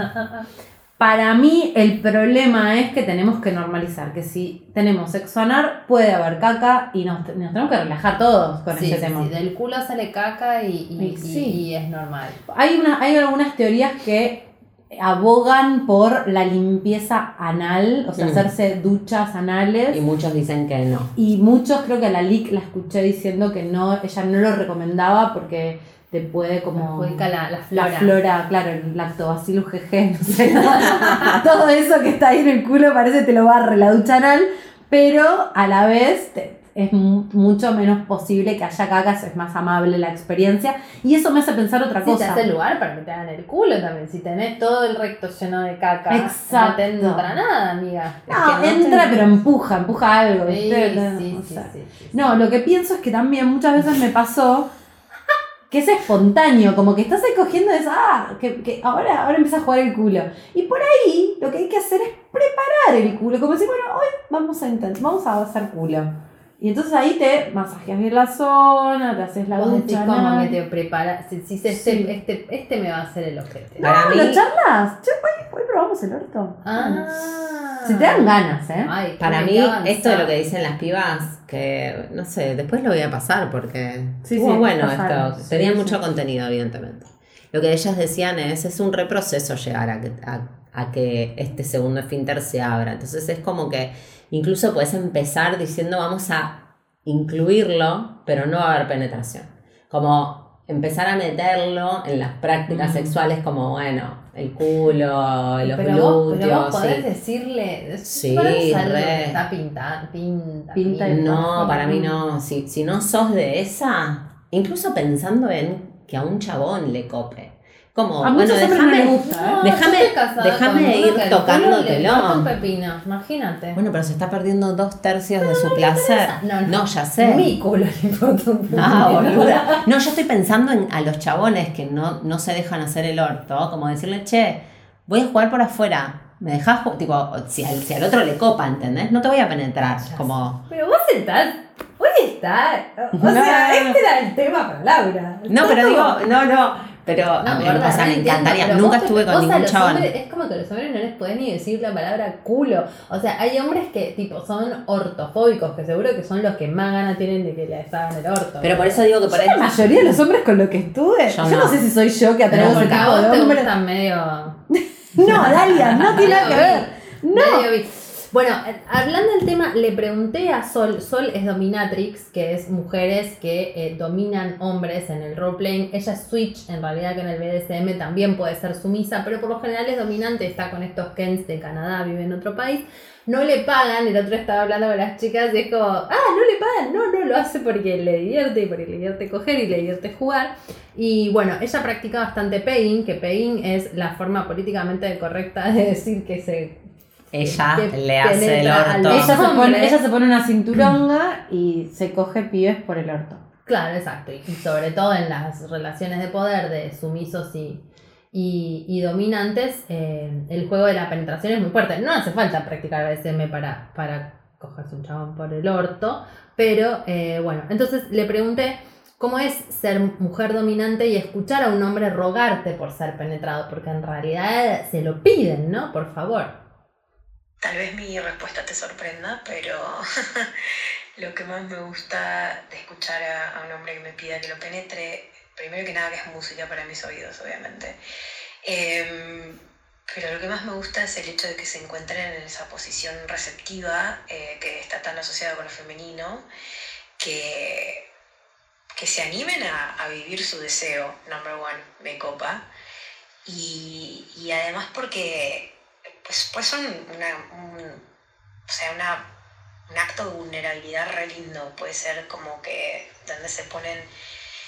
Para mí el problema es que tenemos que normalizar que si tenemos sexo anal puede haber caca y nos, nos tenemos que relajar todos con Sí, ese tema. sí, del culo sale caca y, y, Y sí. y- y es normal. Hay, una, hay algunas teorías que abogan por la limpieza anal, o sea, Mm. hacerse duchas anales. Y muchos dicen que no. Y muchos, creo que a la LIC la escuché diciendo que no, ella no lo recomendaba porque te puede como... La, la La flora. flora, claro, el lactobacillus *laughs* GG, no sé. Todo eso que está ahí en el culo parece te lo barre la ducha anal, pero a la vez te- es mu- mucho menos posible que haya cacas, es más amable la experiencia. Y eso me hace pensar otra Sí, te cosa. hace lugar para que te hagan el culo también. Si tenés todo el recto lleno de caca, Exacto. no te entra nada, amiga. No, que te- entra, pero empuja, empuja algo. Sí, ¿viste? sí, O sí, sea, sí, sí. No, lo que pienso es que también muchas veces me pasó que es espontáneo, como que estás ahí cogiendo es, ah, que, que ahora, ahora empieza a jugar el culo. Y por ahí lo que hay que hacer es preparar el culo, como decir, bueno, hoy vamos a intentar, vamos a hacer culo. Y entonces ahí te masajeas bien la zona, te haces la Vos decís como ¿no? que te preparas. Si, si este, Sí. este, este me va a hacer el ojete. Para Ah, mí, ¿lo charlas? Che, hoy, hoy probamos el orto. Ah. Si te dan ganas, ¿eh? Ay, para mí, esto de lo que dicen las pibas, que no sé, después lo voy a pasar porque Sí, sí, bueno esto. Sí, Tenía sí. mucho contenido, evidentemente. Lo que ellas decían es, es un reproceso llegar a que, a, a que este segundo esfínter se abra. Entonces es como que incluso puedes empezar diciendo vamos a incluirlo, pero no va a haber penetración. Como empezar a meterlo en las prácticas sexuales como, bueno, el culo, los pero vos, pero vos glúteos. podés sí. decirle. Sí, re. que Está pinta, pinta, Pinta y No, para mí no. Si, si no sos de esa, incluso pensando en que a un chabón le cope. Como, A bueno, no déjame. ¿eh? No, Déjame- ir tocándotelo. pepino, imagínate. Bueno, pero se está perdiendo dos tercios de su placer. No, no. ya sé. Mi culo le importa un. Ah, boluda. No, yo estoy pensando en a los chabones que no, no se dejan hacer el orto, como decirle, che, voy a jugar por afuera. ¿Me dejas ju-?" Tipo, si al, si al otro le copa, ¿entendés? No te voy a penetrar. Como. Pero vos estás. Vos estás. O No, sea, no, no. este era el tema para Laura. No, pero digo, no, no. Pero, No, a mí, sea, no me encantaría. Nunca vos estuve con ningún los chabón. hombres- es como que a los hombres no les podés ni decir la palabra culo. O sea, hay hombres que tipo son ortofóbicos, que seguro que son los que más ganas tienen de que les hagan el orto. Pero por eso digo que por La ahí. mayoría de los hombres con lo que estuve, Yo yo, no. no. sé si soy yo que atraigo ese tipo de hombres. medio. *laughs* No, Dalia, no tiene *laughs* nada que ver. No. Bueno, eh, hablando del tema, le pregunté a Sol, Sol es dominatrix, que es mujeres que eh, dominan hombres en el roleplaying. Ella es switch, en realidad que en el BDSM también puede ser sumisa, pero por lo general es dominante, está con estos Kens de Canadá, vive en otro país. No le pagan, el otro estaba hablando con las chicas y es como, ah, no le pagan, no, no, lo hace porque le divierte y porque le divierte coger y le divierte jugar. Y bueno, ella practica bastante pegging, que pegging es la forma políticamente correcta de decir que se Ella le hace el orto. Ella se, pone, ella se pone una cinturonga y se coge pibes por el orto. Claro, exacto. Y sobre todo en las relaciones de poder de sumisos y, y, y dominantes, eh, el juego de la penetración es muy fuerte. No hace falta practicar BSM para, para cogerse un chabón por el orto, pero eh, bueno, entonces le pregunté cómo es ser mujer dominante y escuchar a un hombre rogarte por ser penetrado, porque en realidad se lo piden, ¿no? Por favor. Tal vez mi respuesta te sorprenda, pero *laughs* lo que más me gusta de escuchar a, un hombre que me pida que lo penetre, primero que nada que es música para mis oídos, obviamente. Em, pero lo que más me gusta es el hecho de que se encuentren en esa posición receptiva eh, que está tan asociada con lo femenino, que, que se animen a, a vivir su deseo, number one, me copa. Y, y además porque pues, pues son una, un, o sea, un acto de vulnerabilidad re lindo. Puede ser como que donde se ponen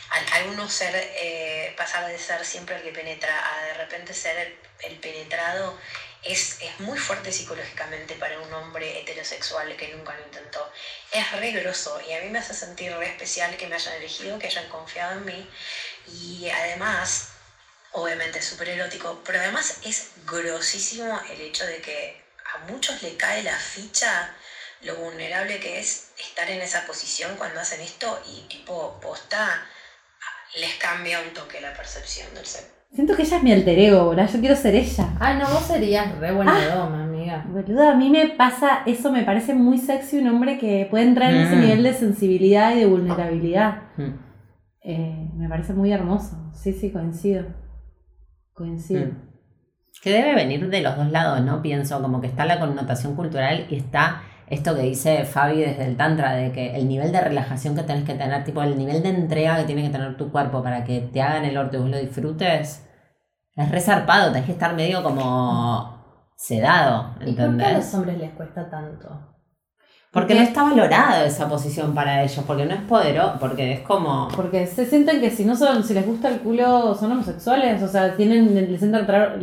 al, algunos ser, eh, pasar de ser siempre el que penetra a de repente ser el, el penetrado es, es muy fuerte psicológicamente para un hombre heterosexual que nunca lo intentó. Es re groso y a mí me hace sentir re especial que me hayan elegido, que hayan confiado en mí y además obviamente es súper erótico, pero además es grosísimo el hecho de que a muchos le cae la ficha lo vulnerable que es estar en esa posición cuando hacen esto y tipo posta les cambia un toque la percepción del sexo. Siento que ella es mi alter ego, ¿verdad? Yo quiero ser ella. Ay, no, vos serías re buena doma, amiga. Boluda, a mí me pasa, eso me parece muy sexy un hombre que puede entrar en ese Mm. nivel de sensibilidad y de vulnerabilidad. Mm. Eh, me parece muy hermoso. Sí, sí, coincido. Coincido. Mm. Que debe venir de los dos lados, ¿no? Pienso como que está la connotación cultural y está esto que dice Fabi desde el Tantra, de que el nivel de relajación que tenés que tener, tipo el nivel de entrega que tiene que tener tu cuerpo para que te hagan el orto y vos lo disfrutes, es resarpado, tenés que estar medio como sedado, ¿Y por qué a los hombres les cuesta tanto? Porque no está valorada esa posición para ellos, porque no es poderoso, porque es como... Porque se sienten que si no son, si les gusta el culo, son homosexuales, o sea, tienen, les entra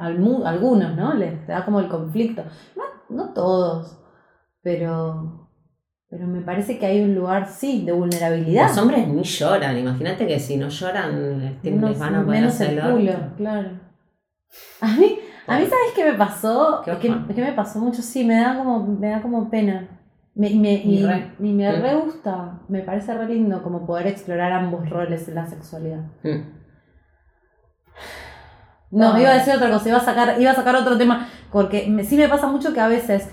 algunos, ¿no? Les da como el conflicto. No, no todos, pero, pero me parece que hay un lugar, sí, de vulnerabilidad. Los hombres ni lloran, imagínate que si no lloran tienen- Unos les van a poder menos el culo, orto. claro. A mí, a mí ¿sabes qué me pasó? Qué ¿Qué, ojo. qué me pasó mucho? Sí, me da como, me da como pena. Me, me, Y y, re. y me re gusta, me parece re lindo como poder explorar ambos roles en la sexualidad. Mm. No, iba a decir otra cosa, iba a sacar, iba a sacar otro tema, porque me- sí me pasa mucho que a veces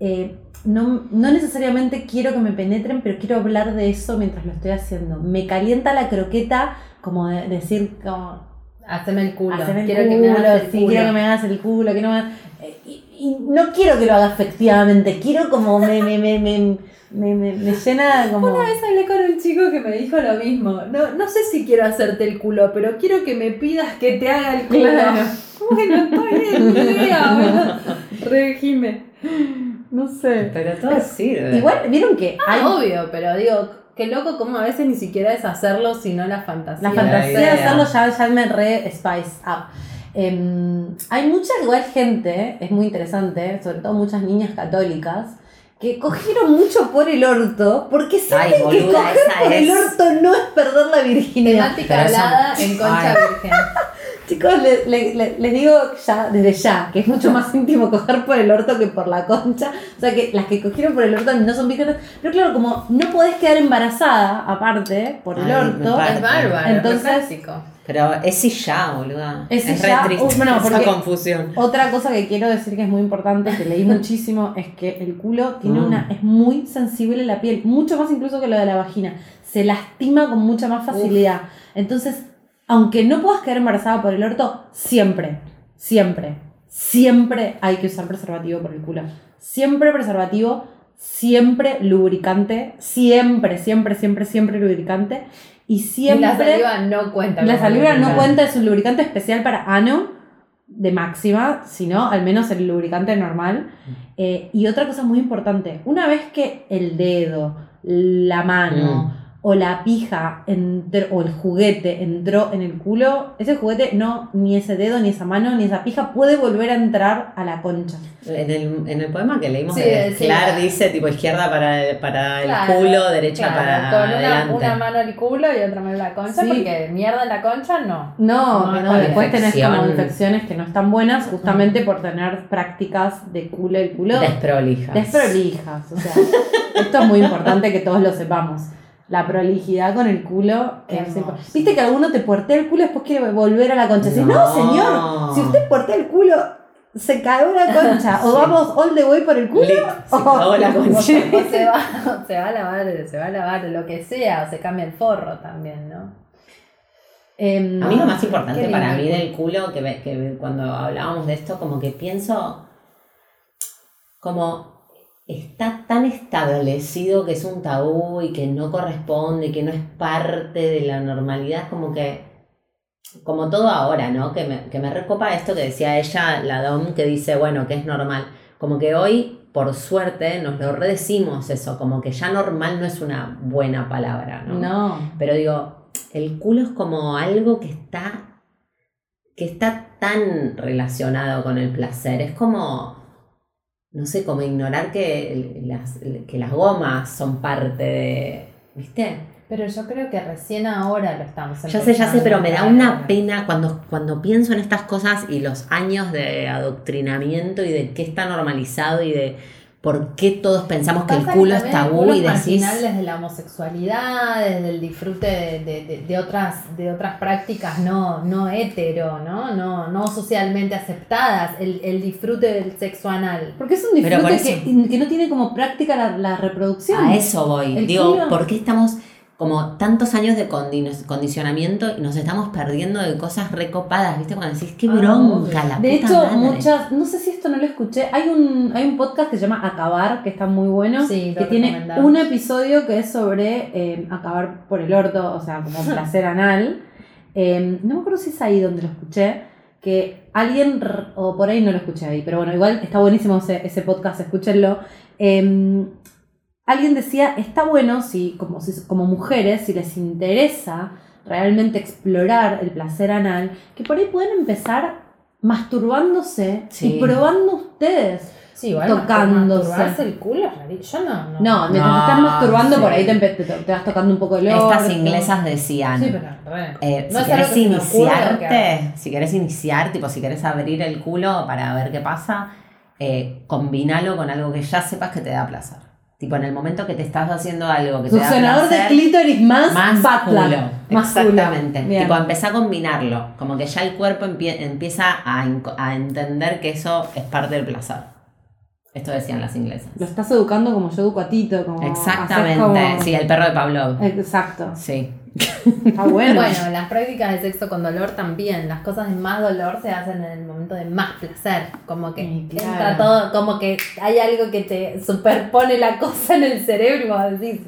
eh, no, no necesariamente quiero que me penetren, pero quiero hablar de eso mientras lo estoy haciendo. Me calienta la croqueta como de decir, como, Haceme el culo. Haceme el quiero culo, que me hagas el sí, culo. quiero que me hagas el culo, que me hagas- eh, y, y no quiero que lo haga efectivamente, quiero como me, me, me, me, me, me- me llena como... Una vez hablé con un chico que me dijo lo mismo. No, no sé si quiero hacerte el culo, pero quiero que me pidas que te haga el culo. Claro. Bueno, estoy en idea, boludo. Regime. No sé. Pero todo sirve. Igual, vieron que hay Ah, obvio, pero digo, qué loco como a veces ni siquiera es hacerlo, sino la fantasía. la fantasía de hacerlo ya, ya me re spice up. Em, hay mucha igual gente, es muy interesante, sobre todo muchas niñas católicas, que cogieron mucho por el orto porque saben Ay, que coger por el es- orto no es perder la virginidad. Temática hablada en concha Ay. virgen. Chicos, le- le- le- les digo ya, desde ya, que es mucho más íntimo coger por el orto que por la concha. O sea que las que cogieron por el orto no son vírgenes. Pero claro, como no podés quedar embarazada, aparte, por el Ay, orto. Es bárbaro, Entonces- fantástico. Pero es y ya, boluda. Es y es re ya. triste Uh, bueno, esa porque- confusión. Otra cosa que quiero decir que es muy importante, que leí muchísimo, es que el culo tiene Mm. una, es muy sensible la piel, mucho más incluso que lo de la vagina. Se lastima con mucha más facilidad. Entonces, aunque no puedas quedar embarazada por el orto, siempre, siempre, siempre hay que usar preservativo por el culo. Siempre preservativo, siempre lubricante, siempre, siempre, siempre, siempre lubricante. Y Y siempre. la saliva no cuenta. La saliva no cuenta, es un lubricante especial para ano de máxima, sino al menos el lubricante normal. Eh, y otra cosa muy importante, una vez que el dedo, la mano o la pija entró, o el juguete entró en el culo, ese juguete no, ni ese dedo, ni esa mano, ni esa pija puede volver a entrar a la concha. En el, en el poema que leímos Sí, de sí, Clar la- dice tipo izquierda para, para Claro, el culo, derecha claro, para con una, adelante. una mano el culo y otra mano la concha, Sí. porque mierda en la concha no. No, No, después tenés como infecciones que no están buenas justamente por tener prácticas de culo el culo. Desprolijas. Desprolijas, o sea, *laughs* esto es muy importante que todos lo sepamos. La prolijidad con el culo impo- Viste que alguno te puertea el culo y después quiere volver a la concha. No, No. señor, si usted puertea el culo, se cagó la concha. *laughs* O vamos all the way por el culo. Lit, se cagó la O *laughs* concha. se, o se va, o *laughs* se va a lavar, se va a lavar lo que sea, o se cambia el forro también, ¿no? Em, A mí lo más importante para mí del culo, que, que cuando hablábamos de esto, como que pienso, como está tan establecido que es un tabú y que no corresponde, que no es parte de la normalidad, como que, como todo ahora, ¿no? Que me, que me recopa esto que decía ella, la Dom, que dice, bueno, que es normal. Como que hoy, por suerte, nos lo redecimos eso, como que ya normal no es una buena palabra, ¿no? no. Pero digo, el culo es como algo que está, que está tan relacionado con el placer. Es como, no sé, como ignorar que las, que las gomas son parte de, ¿viste? Pero yo creo que recién ahora lo estamos Ya sé, ya sé, pero me da una pena cuando, cuando pienso en estas cosas y los años de adoctrinamiento y de qué está normalizado y de por qué todos pensamos que el culo es tabú y decís... desde la homosexualidad, desde el disfrute de, de- de- de otras, de otras prácticas no, no hetero, ¿no? No, no socialmente aceptadas, el, el disfrute del sexo anal. Porque es un disfrute que, que no tiene como práctica la, la reproducción. A eso voy. Digo, culo- ¿por qué estamos como tantos años de condi- condicionamiento y nos estamos perdiendo de cosas recopadas? ¿Viste? Cuando decís, qué Ah, bronca la De puta hecho, madre. muchas, no sé si esto no lo escuché, hay un, hay un podcast que se llama Acabar, que está muy bueno, Sí, que tiene un episodio que es sobre eh, acabar por el orto, o sea, como *laughs* placer anal. Eh, no me acuerdo si es ahí donde lo escuché, que alguien, o por ahí no lo escuché ahí, pero bueno, igual está buenísimo ese, ese podcast, escúchenlo. Eh, alguien decía, está bueno si como, si, como mujeres, si les interesa realmente explorar el placer anal, que por ahí pueden empezar masturbándose Sí. y probando ustedes. Sí, igual Tocándose. masturbarse el culo es rarísimo. Yo no, no. No, mientras No, estás masturbando sí. por ahí te, te, te vas tocando un poco el orto. Estas inglesas decían. Sí, pero re. eh, No si es algo querés que se me ocurra que haga. iniciarte, si querés iniciar, tipo si querés abrir el culo para ver qué pasa, eh, combinalo con algo que ya sepas que te da placer. Tipo en el momento que te estás haciendo algo que te da Succionador de placer, clítoris más, más culo. Exactamente. Tipo, empezá a combinarlo. Como que ya el cuerpo empie- empieza a, entender que eso es parte del placer. Esto decían las inglesas. Lo estás educando como yo educo a Tito. Como Exactamente. como- Sí, el perro de Pavlov. Exacto. Sí. Está bueno. Bueno, las prácticas de sexo con dolor también. Las cosas de más dolor se hacen en el momento de más placer. Como que Sí, claro. entra todo, como que hay algo que te superpone la cosa en el cerebro y vos decís,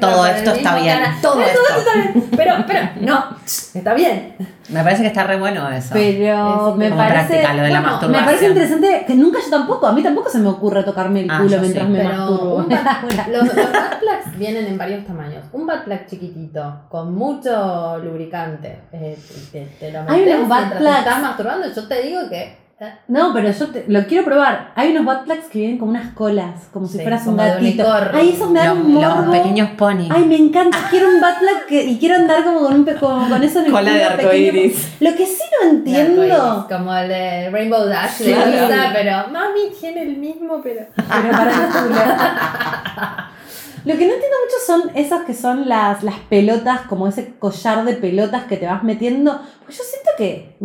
Todo esto está bien. Todo esto. está bien. Pero, pero, no, *laughs* está bien. Me parece que está re bueno eso. Pero Es me parece. práctica, lo de la bueno, masturbación. me parece interesante que nunca yo tampoco. A mí tampoco se me ocurre tocarme el Ah, culo yo mientras sí. me Pero masturbo. un bat- *laughs* los, los butt plugs vienen en varios tamaños. Un butt plug chiquitito, con mucho lubricante. eh, te, te lo metes Hay unos butt mientras te plugs. estás masturbando. Yo te digo que. eh, No, pero yo te- lo quiero probar. Hay unos butt plugs que vienen con unas colas, como si Sí, fueras un como de gatito. Ay, esos me dan Los, un los morbo. pequeños ponis. Ay, me encanta. Quiero un butt plug que- y quiero andar como con, un, pe- como con eso en el Cola de arcoíris. Lo que sí no de entiendo. Como el de Rainbow Dash de Claro. Lisa, pero mami tiene el mismo, pero. Pero para. *laughs* Lo que no entiendo mucho son esas que son las, las pelotas, como ese collar de pelotas que te vas metiendo. Pues yo siento que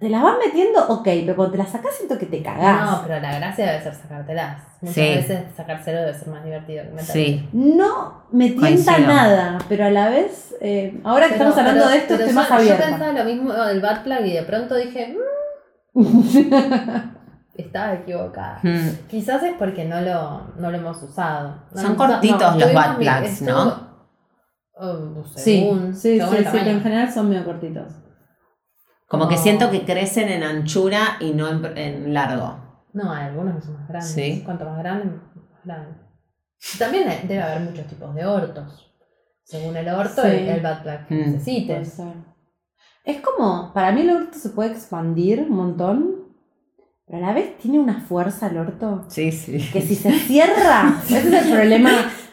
te las vas metiendo, ok, pero cuando te las sacas siento que te cagás. No, pero la gracia debe ser sacártelas. Muchas Sí. veces sacárselo debe ser más divertido que meterlo. Sí. No me tienta Coincido. nada, pero a la vez, eh, ahora que Pero- estamos hablando pero- de esto, estoy yo- más Yo abierta. pensaba lo mismo del plug y de pronto dije, "Mm, *laughs* estaba equivocada. Mm. Quizás es porque no lo, no lo hemos usado. No Son usado- cortitos los mi- plugs, estuvo- ¿no? Oh, Sí, según- sí, según sí, pero en general son medio cortitos. Como que siento que crecen en anchura y no en, en largo. No, hay algunos que son más grandes. Sí. Cuanto más grande, más grande. También debe haber muchos tipos de ortos. Según el orto, Sí. el, el butt plug que Mm. Necesites. Es como, para mí el orto se puede expandir un montón, pero a la vez tiene una fuerza el orto Sí, sí. que si se cierra, ese es el problema.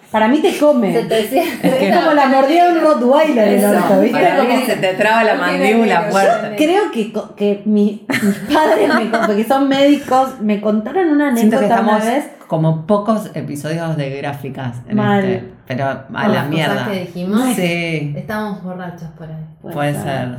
Para mí te come. Se te decía- Es como la mordida de un Rottweiler el orto, ¿viste? para mí Como- se te traba la mandíbula fuerte. Creo que, co- que mi- mis padres, me porque son médicos, me contaron una que anécdota una vez. como pocos episodios de gráficas en Mal. este, pero a Con la las cosas mierda. que dijimos. Sí, Estábamos borrachos por ahí. puede ser.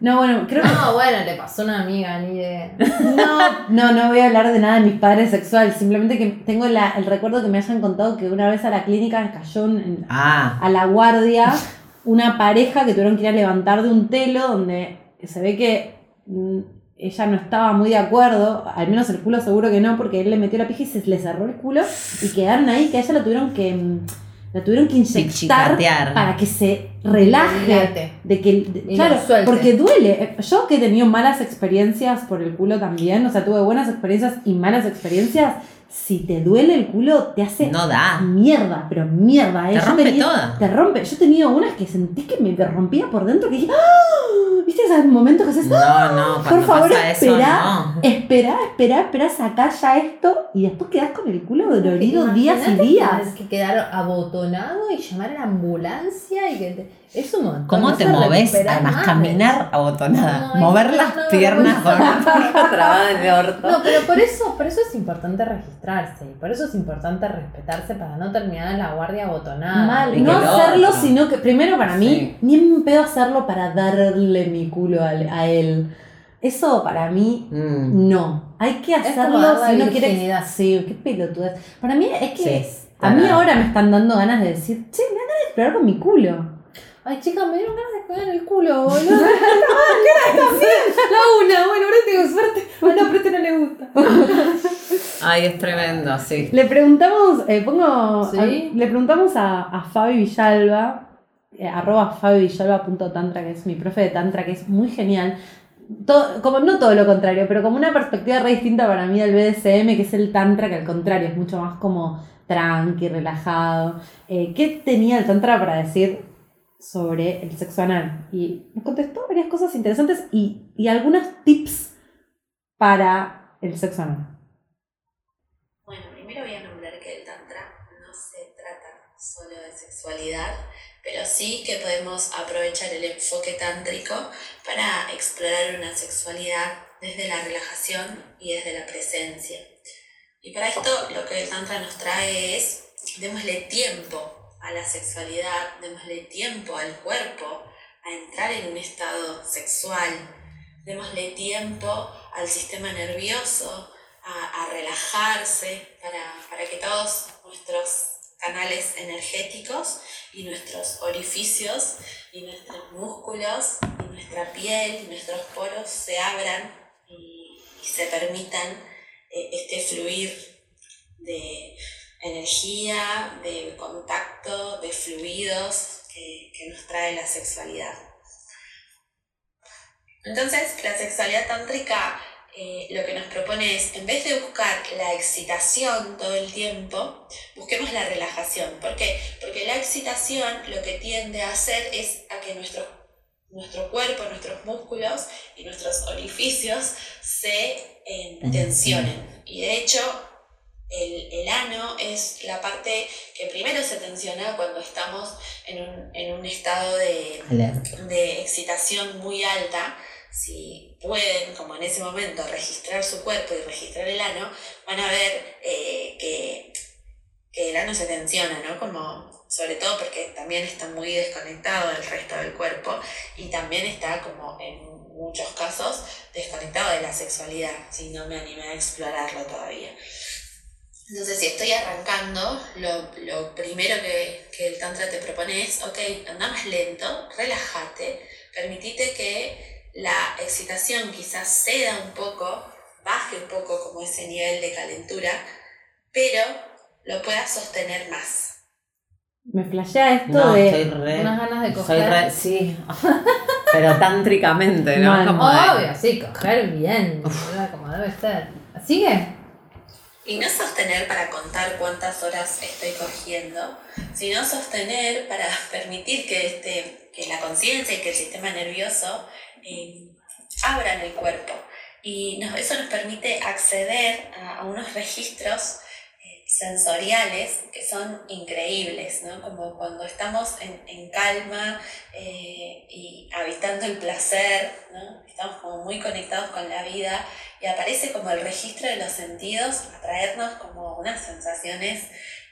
No, bueno, creo que No, bueno, le pasó a una amiga, ni de. No, no, no voy a hablar de nada de mis padres sexuales. Simplemente que tengo la- el recuerdo que me hayan contado que una vez a la clínica cayó en- Ah, a la guardia una pareja que tuvieron que ir a levantar de un telo donde se ve que mm, ella no estaba muy de acuerdo, al menos el culo seguro que no, porque él le metió la pija y se le cerró el culo y quedaron ahí que a ella la tuvieron que mm, la tuvieron que inyectar para que se relaje de que de- claro porque duele yo que he tenido malas experiencias por el culo también o sea tuve buenas experiencias y malas experiencias si te duele el culo te hace no da. mierda pero mierda ¿eh? Te rompe tenía- toda. te rompe yo he tenido unas que sentí que me rompía por dentro que dije ¡Ah! Viste esos momentos que haces ¡Ah! No, no, por cuando favor pasa eso, espera no. espera espera espera sacar ya esto y después quedás con el culo dolorido días y días tener que quedar abotonado y llamar a la ambulancia y que te- es un montón. ¿Cómo no te moves? Además, más. caminar abotonada. No, Mover no, las no, piernas no, con una no. pija trabada en el orto. No, pero por eso, por eso es importante registrarse y por eso es importante respetarse para no terminar en la guardia abotonada. Mal, y no hacerlo, otro. sino que primero para mí, Sí. ni en pedo hacerlo para darle mi culo a, a él. Eso para mí, Mm. no. Hay que hacerlo la si uno quiere. Sí, qué pelotudez. Para mí es que. Sí, es- a mí ahora me están dando ganas de decir, che, me dan ganas de explorar con mi culo. Ay, chicas, me dieron ganas de pegar el culo, boludo. *laughs* ¿Qué era también? La una, bueno, ahora tengo suerte. Bueno, pero a este no le gusta. Ay, es tremendo, sí. Le preguntamos, eh, pongo. Sí. a- le preguntamos a, a Fabi Villalba, eh, arroba fabivillalba.tantra, que es mi profe de tantra, que es muy genial. todo, como no todo lo contrario, pero como una perspectiva re distinta para mí del BDSM, que es el Tantra, que al contrario es mucho más como tranqui, relajado. Eh, ¿Qué tenía el Tantra para decir sobre el sexo anal? Y nos contestó varias cosas interesantes y, y algunos tips para el sexo anal. Bueno, primero voy a nombrar que el Tantra no se trata solo de sexualidad, pero sí que podemos aprovechar el enfoque tántrico para explorar una sexualidad desde la relajación y desde la presencia. Y para esto lo que el Tantra nos trae es, démosle tiempo a la sexualidad, démosle tiempo al cuerpo a entrar en un estado sexual, démosle tiempo al sistema nervioso a, relajarse para, para que todos nuestros canales energéticos y nuestros orificios y nuestros músculos y nuestra piel y nuestros poros se abran y, y se permitan eh, este fluir de energía, de contacto, de fluidos que, que nos trae la sexualidad. Entonces, la sexualidad tántrica eh, lo que nos propone es, en vez de buscar la excitación todo el tiempo, busquemos la relajación. ¿Por qué? Porque la excitación lo que tiende a hacer es a que nuestro, nuestro cuerpo, nuestros músculos y nuestros orificios se eh, tensionen. Y de hecho, el, el ano es la parte que primero se tensiona cuando estamos en un, en un estado de, de excitación muy alta, si pueden, como en ese momento, registrar su cuerpo y registrar el ano, van a ver eh, que, que el ano se tensiona, ¿no? Como, sobre todo porque también está muy desconectado del resto del cuerpo y también está como en muchos casos desconectado de la sexualidad, si no me animé a explorarlo todavía. Entonces, si estoy arrancando, lo, lo primero que, que el Tantra te propone es, ok, anda más lento, relájate, permitite que la excitación quizás ceda un poco, baje un poco como ese nivel de calentura, pero lo puedas sostener más. Me flashea esto No, de. estoy re. unas ganas de soy coger. re- sí. *laughs* Pero tántricamente, ¿no? Mal. Como de- Obvio, sí, coger bien, como debe ser. ¿Sigue? Y no sostener para contar cuántas horas estoy cogiendo, sino sostener para permitir que, este, que la conciencia y que el sistema nervioso eh, abran el cuerpo. Y eso nos permite acceder a, a unos registros eh, sensoriales que son increíbles, ¿no? Como cuando estamos en, en calma eh, y habitando el placer, ¿no? Estamos como muy conectados con la vida y aparece como el registro de los sentidos a traernos como unas sensaciones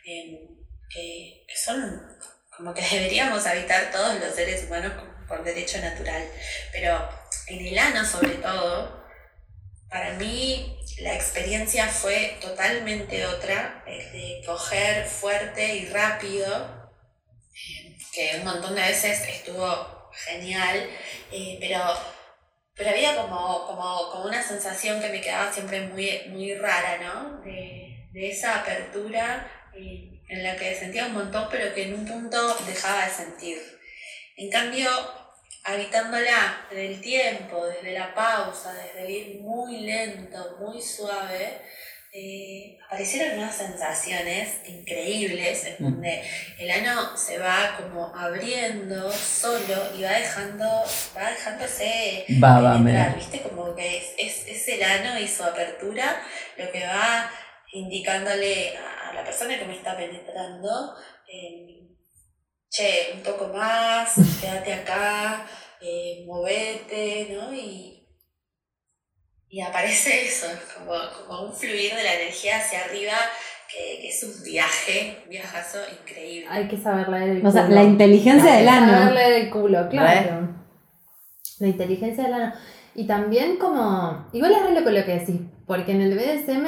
eh, que, son como que deberíamos habitar todos los seres humanos por derecho natural. Pero en el ano sobre todo, para mí la experiencia fue totalmente otra, el de coger fuerte y rápido, eh, que un montón de veces estuvo genial, eh, pero, pero había como, como, como una sensación que me quedaba siempre muy, muy rara, ¿no? De, de esa apertura eh, en la que sentía un montón, pero que en un punto dejaba de sentir. En cambio, habitándola desde el tiempo, desde la pausa, desde ir muy lento, muy suave, eh, aparecieron unas sensaciones increíbles en Mm. donde el ano se va como abriendo solo y va dejando, va dejándose Baba, penetrar, ¿viste? Como que es, es, es el ano y su apertura lo que va indicándole a, a la persona que me está penetrando, eh, che, un poco más, quédate acá, eh, movete, ¿no? Y, y aparece eso, como, como un fluir de la energía hacia arriba, que, que es un viaje, un viajazo increíble. Hay que saber leer el O sea, culo. la inteligencia Hay del que saber ano. leer el culo, claro. La inteligencia del ano. Y también como... Igual es re loco lo que decís, porque en el BDSM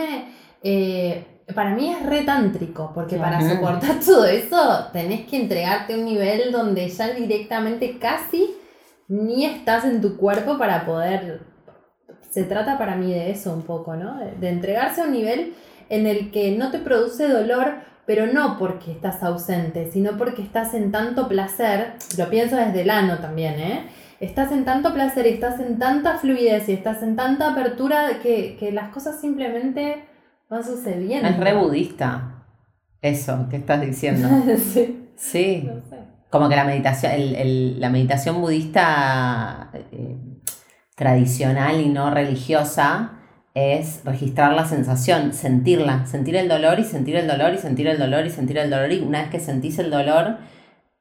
eh, para mí es re tántrico, porque para soportar todo eso tenés que entregarte a un nivel donde ya directamente casi ni estás en tu cuerpo para poder... Se trata para mí de eso un poco, ¿no? De, de entregarse a un nivel en el que no te produce dolor, pero no porque estás ausente, sino porque estás en tanto placer, lo pienso desde el ano también, ¿eh? estás en tanto placer y estás en tanta fluidez y estás en tanta apertura que, que las cosas simplemente van sucediendo. Es re budista. Eso que estás diciendo. *laughs* sí, Sí. no sé. Como que la meditación, el- el- la meditación budista eh, tradicional y no religiosa es registrar la sensación, sentirla, sentir el dolor y sentir el dolor y sentir el dolor y sentir el dolor y una vez que sentís el dolor,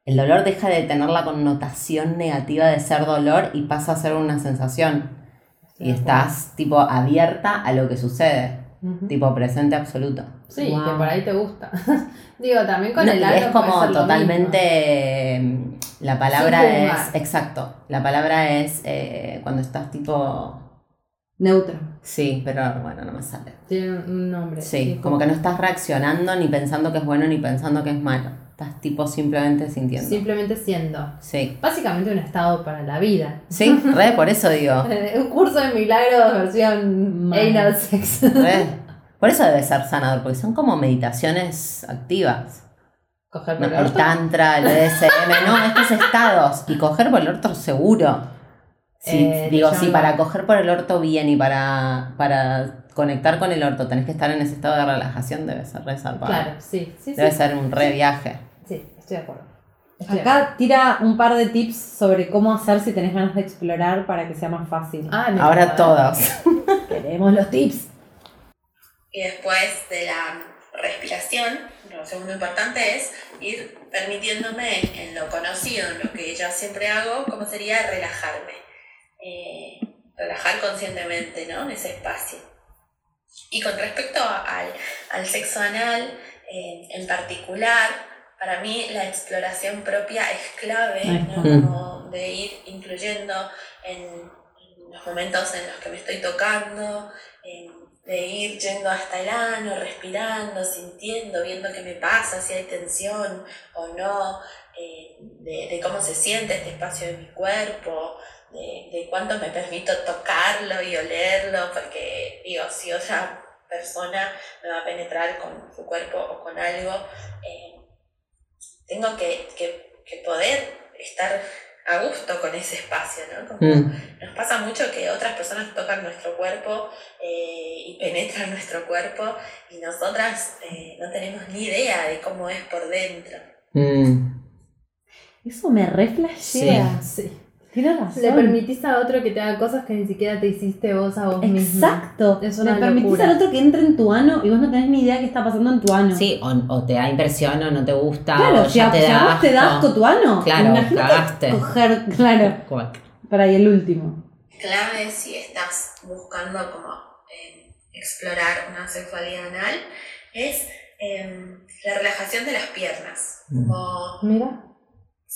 el dolor deja de tener la connotación negativa de ser dolor y pasa a ser una sensación. Y estás tipo abierta a lo que sucede, tipo presente absoluto. Sí, Wow. que por ahí te gusta. *laughs* Digo, también con No, el alto es como totalmente. La palabra Sin es. Exacto. La palabra es eh, cuando estás tipo. Neutro. Sí, pero bueno, no me sale. Tiene un nombre. Sí, como que no estás reaccionando ni pensando que es bueno ni pensando que es malo. Estás tipo simplemente sintiendo. Simplemente siendo. Sí. Básicamente un estado para la vida. Sí, re, por eso digo. *laughs* Un curso de milagros versión anal sex. Re. *laughs* Por eso debe ser sanador, porque son como meditaciones activas. Coger No, por el el orto. tantra, el BDSM, no, estos estados. Y coger por el orto seguro. Sí, Eh, digo, no. para coger por el orto bien y para, para conectar con el orto tenés que estar en ese estado de relajación, debe ser re zarpado. Claro, sí, sí, sí. Debe ser un re viaje. Sí, estoy de acuerdo. Estoy de acuerdo. Acá tira un par de tips sobre cómo hacer si tenés ganas de explorar para que sea más fácil. Ah, me Ahora todos. Queremos los tips. Y después de la respiración, lo segundo importante es ir permitiéndome en lo conocido, en lo que ya siempre hago, como sería relajarme. Eh, relajar conscientemente, ¿no? En ese espacio. Y con respecto al, al sexo anal, eh, en particular, para mí la exploración propia es clave, ¿no? Como de ir incluyendo en, en los momentos en los que me estoy tocando, en- de ir yendo hasta el ano, respirando, sintiendo, viendo qué me pasa, si hay tensión o no, eh, de, cómo se siente este espacio de mi cuerpo, de, de cuánto me permito tocarlo y olerlo, porque digo, si otra persona me va a penetrar con su cuerpo o con algo, eh, tengo que, que- que poder estar a gusto con ese espacio, ¿no? Como Mm. nos pasa mucho que otras personas tocan nuestro cuerpo eh, y penetran nuestro cuerpo y nosotras eh, no tenemos ni idea de cómo es por dentro. Mm. Eso me reflashea. Sí. Tienes razón. Le permitís a otro que te haga cosas que ni siquiera te hiciste vos a vos mismo. Exacto. Es Le permitís locura. al otro que entre en tu ano y vos no tenés ni idea qué está pasando en tu ano. Sí, o, o te da impresión o no te gusta. Claro, o si ya a, te da vos te da asco tu ano, Claro, imagínate cagaste. coger, claro, para ahí el último. Clave si estás buscando como eh, explorar una sexualidad anal es eh, la relajación de las piernas. Mm. Como Mira.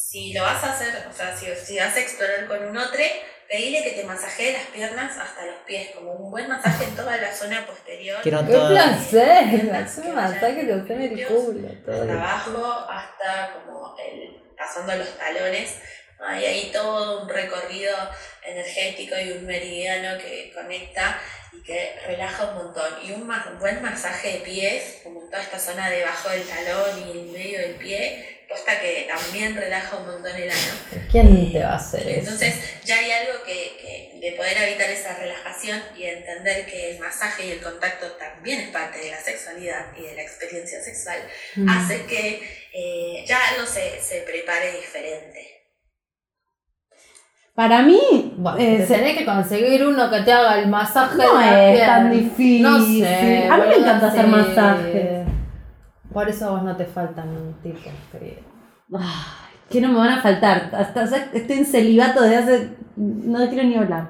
Si lo vas a hacer, o sea, si, si vas a explorar con un otro, pedile que te masajee las piernas hasta los pies, como un buen masaje en toda la zona posterior. Quiero ¡Qué todo. placer! Hacer un masaje que usted me el culo. todo Desde el- abajo hasta como el, pasando los talones. Hay ahí todo un recorrido energético y un meridiano que conecta y que relaja un montón. Y un, un buen masaje de pies, como en toda esta zona debajo del talón y en medio del pie, posta que también relaja un montón el ano. ¿Quién te va a hacer eso? Entonces ya hay algo que, que de poder evitar esa relajación y entender que el masaje y el contacto también es parte de la sexualidad y de la experiencia sexual, Mm. hace que eh, ya algo se, se prepare diferente. Para mí, Bueno, eh, tenés que conseguir uno que te haga el masaje no es tan difícil. No sé. A mí me encanta hacer masajes. Por eso a vos no te faltan tipos, querido. Ay, que no me van a faltar. Hasta estoy en celibato desde hace. No quiero ni hablar.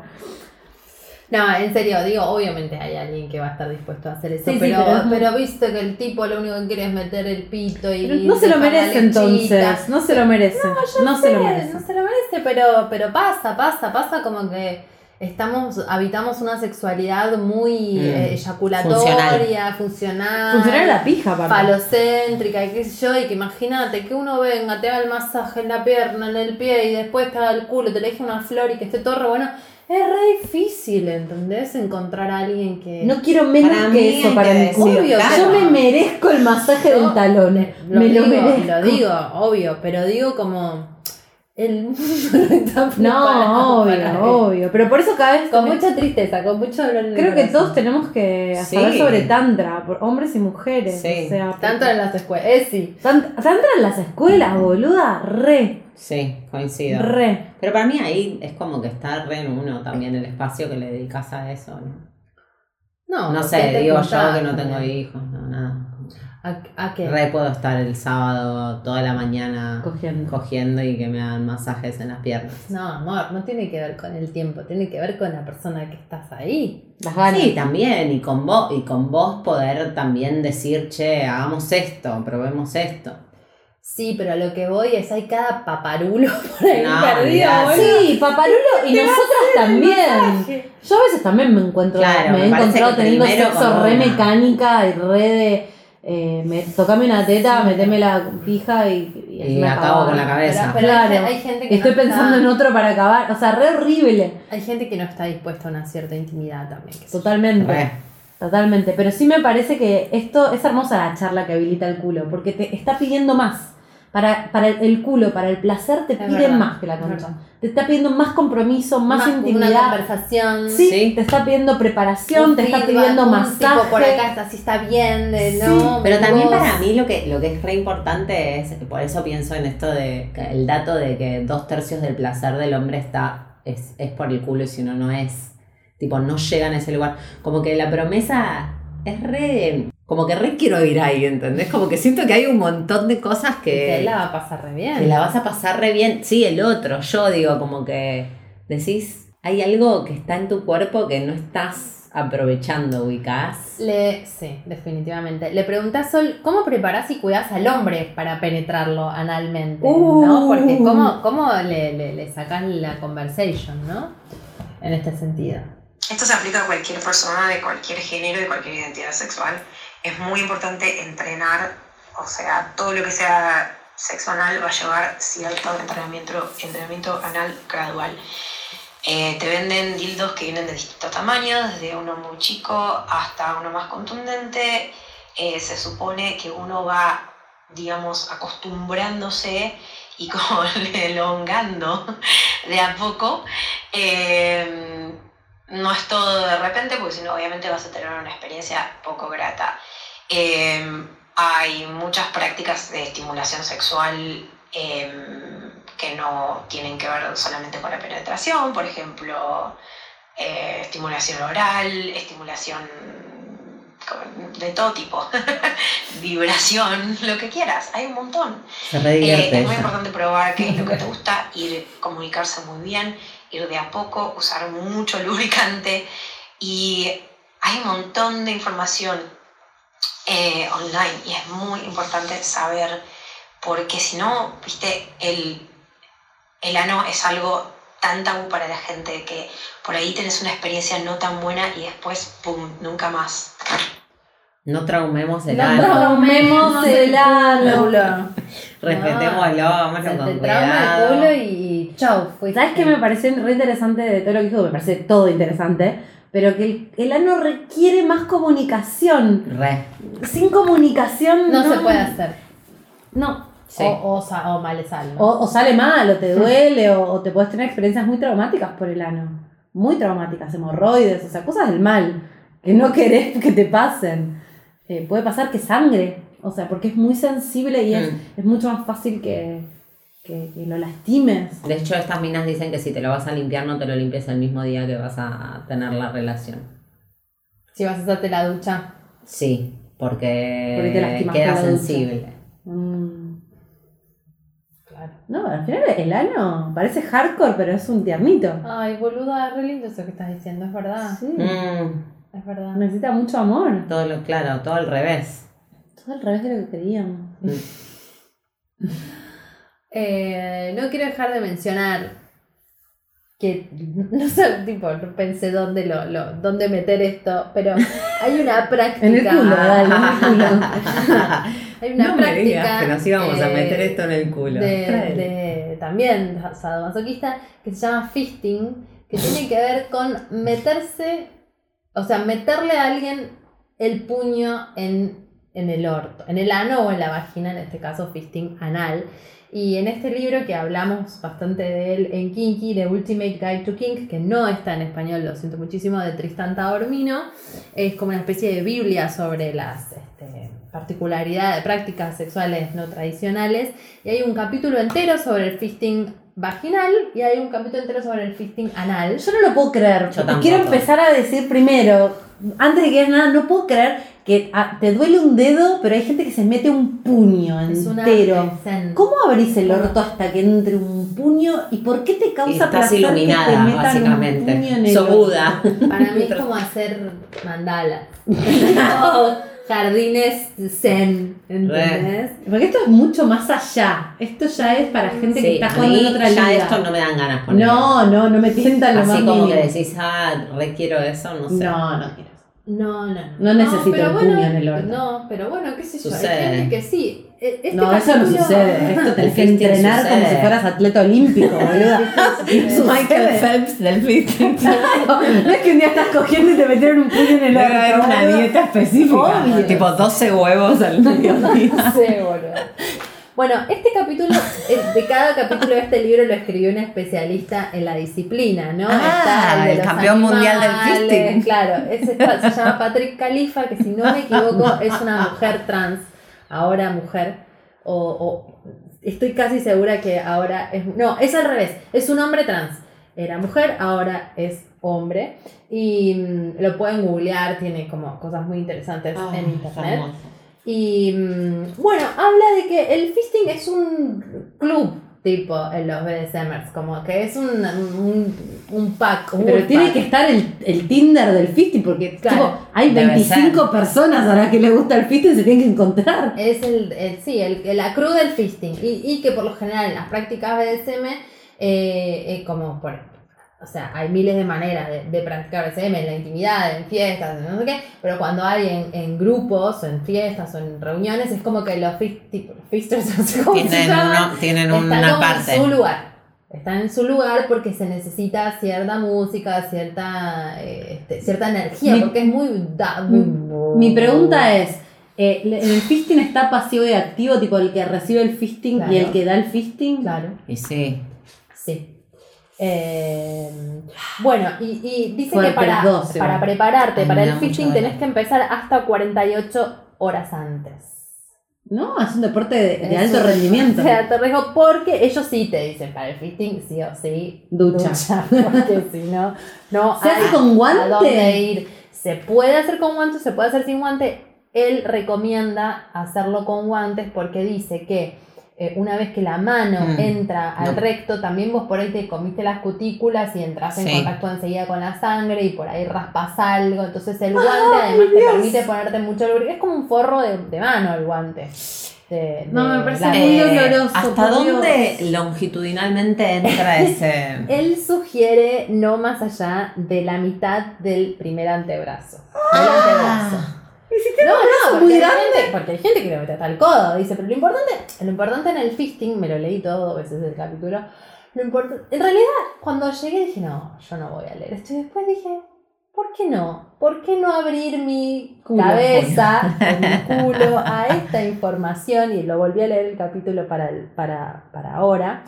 No, en serio, digo, obviamente hay alguien que va a estar dispuesto a hacer eso, Sí, sí, pero, pero pero, muy- viste que el tipo lo único que quiere es meter el pito y... Pero no se lo merece entonces. No se lo merece. No, se lo Sí, merece. No se lo merece, pero, pero pasa, pasa, pasa como que estamos, habitamos una sexualidad muy Mm. eh, eyaculatoria, funcional. Funcionar la pija, aparte. falocéntrica y qué sé yo, y que imagínate que uno venga, te haga el masaje en la pierna, en el pie y después te haga el culo, te le deje una flor y que esté todo re bueno. Es re difícil, ¿entendés? Encontrar a alguien que... No quiero menos Para que mí eso para culo. claro. Yo me merezco el masaje del Yo talón. Lo me digo, lo merezco. lo digo, obvio, pero digo como El mundo no está preparado No, para obvio, *laughs* obvio. Pero por eso cada vez. Con mucha tristeza, con mucho dolor Creo que todos tenemos que Sí. saber sobre Tantra, por hombres y mujeres. Sí. O sea, Tanto en las escuelas. Eh, sí. Tan- Tantra en las escuelas, boluda, re, Sí, coincido. re. Pero para mí ahí es como que está re en uno también el espacio que le dedicas a eso, ¿no? No, No sé, digo yo que no tengo hijos, no, nada. ¿A, a qué? Re puedo estar el sábado toda la mañana Cogiendo. cogiendo y que me hagan masajes en las piernas. No, amor, no tiene que ver con el tiempo, tiene que ver con la persona que estás ahí. Las ganas. Sí, también, y con vos, y con vos poder también decir, che, hagamos esto, probemos esto. Sí, pero a lo que voy es hay cada paparulo *laughs* por ahí No, perdido. Sí, paparulo y nosotras también. Yo a veces también me encuentro, Claro, me he encontrado teniendo sexo re mecánica y re de eh, me, tocame una teta, meteme la pija y, y, Y acabo acabar. con la cabeza. Pero, pero Claro. hay, hay gente que Estoy no pensando en otro para acabar, o sea, re horrible. Hay gente que no está dispuesta a una cierta intimidad también. Totalmente. Re. Totalmente, pero sí me parece que esto es hermosa la charla que habilita el culo, porque te está pidiendo más. Para, para el, culo, para el placer, te Es piden verdad, más que la concha. Te está pidiendo más compromiso, más, Una intimidad. conversación. Sí, Sí. te está pidiendo preparación, un te está pidiendo masaje. Tipo por acá está, así está bien, de Sí, no. Pero también vos. para mí lo que, lo que es re importante es, por eso pienso en esto de que el dato de que dos tercios del placer del hombre está, es, es por el culo y si uno no es, tipo, no llegan a ese lugar. Como que la promesa es re, como que re quiero ir ahí, ¿entendés? Como que siento que hay un montón de cosas Que que, la va a pasar re bien. que la vas a pasar re bien. Sí, el otro, yo digo, como que decís, hay algo que está en tu cuerpo que no estás aprovechando, ubicás. Le, sí, definitivamente. Le preguntás a Sol, ¿cómo preparás y cuidás al hombre para penetrarlo analmente? Uh. ¿No? Porque ¿cómo, cómo le, le, le sacás la conversation, ¿no? En este sentido. Esto se aplica a cualquier persona de cualquier género, de cualquier identidad sexual. Es muy importante entrenar, o sea, todo lo que sea sexo anal va a llevar cierto entrenamiento, entrenamiento anal gradual. Eh, te venden dildos que vienen de distintos tamaños, desde uno muy chico hasta uno más contundente. Eh, se supone que uno va, digamos, acostumbrándose y *laughs* como elongando de a poco. Eh, no es todo de repente, porque si no, obviamente vas a tener una experiencia poco grata. Eh, hay muchas prácticas de estimulación sexual eh, que no tienen que ver solamente con la penetración, por ejemplo, eh, estimulación oral, estimulación de todo tipo, *laughs* vibración, lo que quieras, hay un montón. Se Eh, es muy importante probar qué es lo que te *laughs* gusta, ir comunicarse muy bien, ir de a poco, usar mucho lubricante y hay un montón de información eh, online y es muy importante saber porque si no, viste, el, el ano es algo tan tabú para la gente que por ahí tenés una experiencia no tan buena y después, ¡pum!, nunca más. No traumemos el No ano. Traumemos *laughs* el ano. Respetémoslo, vamos con te trauma el cuidado. culo y chau. fuiste. ¿Sabes qué me pareció re interesante de todo lo que dijo? Me parece todo interesante, pero que el, el ano requiere más comunicación. Re. Sin comunicación No, se puede hacer. No. Sí. O, o, sa- o mal sale. O, o sale mal, o te *laughs* duele, o, o te puedes tener experiencias muy traumáticas por el ano. Muy traumáticas, hemorroides, o sea, cosas del mal, que no querés que te pasen. Eh, puede pasar que sangre, o sea, porque es muy sensible y es, Mm. es mucho más fácil que, que, que lo lastimes. De hecho, estas minas dicen que si te lo vas a limpiar, no te lo limpies el mismo día que vas a tener la relación. Si vas a hacerte la ducha. Sí, porque, Porque te queda sensible. Mm. Claro. No, al final el ano parece hardcore, pero es un tiernito. Ay, boluda, es re lindo eso que estás diciendo, es verdad. Sí. Mm, Es verdad. Necesita mucho amor. todo lo, claro, todo al revés. Todo al revés de lo que queríamos. *laughs* Eh, no quiero dejar de mencionar que *laughs* no sé, tipo, pensé dónde lo, lo, dónde meter esto, pero hay una *laughs* práctica. En el culo, dale, en el culo. Hay una no me práctica. digas que nos íbamos a meter esto en el culo. de, de- también sadomasoquista que se llama fisting, que tiene que ver con meterse, o sea, meterle a alguien el puño en en el orto, en el ano o en la vagina, en este caso fisting anal. Y en este libro que hablamos bastante de él en Kinky, The Ultimate Guide to Kink, que no está en español, lo siento muchísimo, de Tristan Taormino, es como una especie de Biblia sobre las este, particularidades, prácticas sexuales no tradicionales. Y hay un capítulo entero sobre el fisting vaginal y hay un capítulo entero sobre el fisting anal. Yo no lo puedo creer. Yo quiero empezar a decir primero, antes de que digas nada, no puedo creer que ah, te duele un dedo, pero hay gente que se mete un puño entero. ¿Cómo abrís el orto hasta que entre un puño? ¿Y por qué te causa Estás placer que te iluminada, metan un puño en básicamente. el? Buda. Para mí es como hacer mandalas. *laughs* Jardines zen, ¿entendés? Porque esto es mucho más allá. Esto ya es para gente que Sí, está a jugando en otra ya liga. esto no me dan ganas poner. no, no, no me tientan lo más Así como que mínimo. decís, ah, requiero eso, no sé. No, no quiero. No, no, no. No necesito pero el bueno, puño en el orto. No, pero bueno, qué sé yo. Sucede. Hay gente que sí. E- Este no, eso no sucede. Esto tenés que entrenar como si fueras atleta olímpico, *laughs* boluda. *laughs* Michael Phelps del fisting. *laughs* No es que un día estás cogiendo y te metieron un puño en el Debe orto. haber una dieta específica. Obvio. Tipo 12 huevos al mediodía. Sí, boludo. Bueno, este capítulo, eh, de cada capítulo de este libro lo escribió un especialista en la disciplina, ¿no? Ah, el campeón mundial del fisting. Claro, está- se llama Patrick Califa, que si no me equivoco es una mujer trans, ahora mujer, o, o estoy casi segura que ahora es... No, es al revés, es un hombre trans. Era mujer, ahora es hombre. Y mm, lo pueden googlear, tiene como cosas muy interesantes Ah, en internet. Y mm, bueno, habla de que el fisting es un club tipo en los BDSMers, como que es un, un, un pack. un Pero tiene pack. que estar el, el Tinder del fisting porque Claro. tipo, hay Debe 25 personas a las que les gusta el fisting se tienen que encontrar. Es el, el- sí, el, la crew del fisting. Y, y que por lo general en las prácticas BDSM, eh, eh, como por o sea, hay miles de maneras de, de practicar BDSM, en la intimidad, en fiestas, en no sé qué, pero cuando hay en, en grupos, o en fiestas, o en reuniones, es como que los, fisters, *laughs* Tienen, uno, tienen están una como parte. en su lugar. Están en su lugar porque se necesita cierta música, cierta, eh, este, cierta energía, Mi- porque es muy... da- muy- Mi pregunta es, eh, ¿en el fisting está pasivo y activo, tipo el que recibe el fisting Claro. y el que da el fisting? Claro. Y sí. Sí. Eh, bueno, y, y dice Fuerte, que para, para prepararte Ay, para el dolor. tenés que empezar hasta 48 horas antes. No, es un deporte de, alto un- rendimiento. O sea, te riesgo porque ellos sí te dicen para el fisting sí o sí. Ducha. *laughs* porque si no, no ¿Se hace con guante? a dónde ir. Se puede hacer con guantes, se puede hacer sin guante. Él recomienda hacerlo con guantes porque dice que eh, una vez que la mano Mm, entra al no. recto, también vos por ahí te comiste las cutículas y entras en Sí. contacto enseguida con la sangre y por ahí raspas algo. Entonces el guante además te permite ponerte mucho lubricante. Es como un forro de, de mano el guante. De- No, de me parece muy Eh, doloroso, ¿Hasta dónde Dios. longitudinalmente entra *laughs* ese...? Él sugiere no más allá de la mitad del primer antebrazo. Del antebrazo. No, no, porque muy hay, grande? gente, porque hay gente que lo mete hasta el codo, dice, pero lo importante, lo importante en el fisting, me lo leí todo dos veces el capítulo, lo importa- en realidad cuando llegué dije, no, yo no voy a leer esto, y después dije, ¿por qué no? ¿Por qué no abrir mi Culo. cabeza, mi culo a esta información? Y lo volví a leer el capítulo para, el- para, para ahora.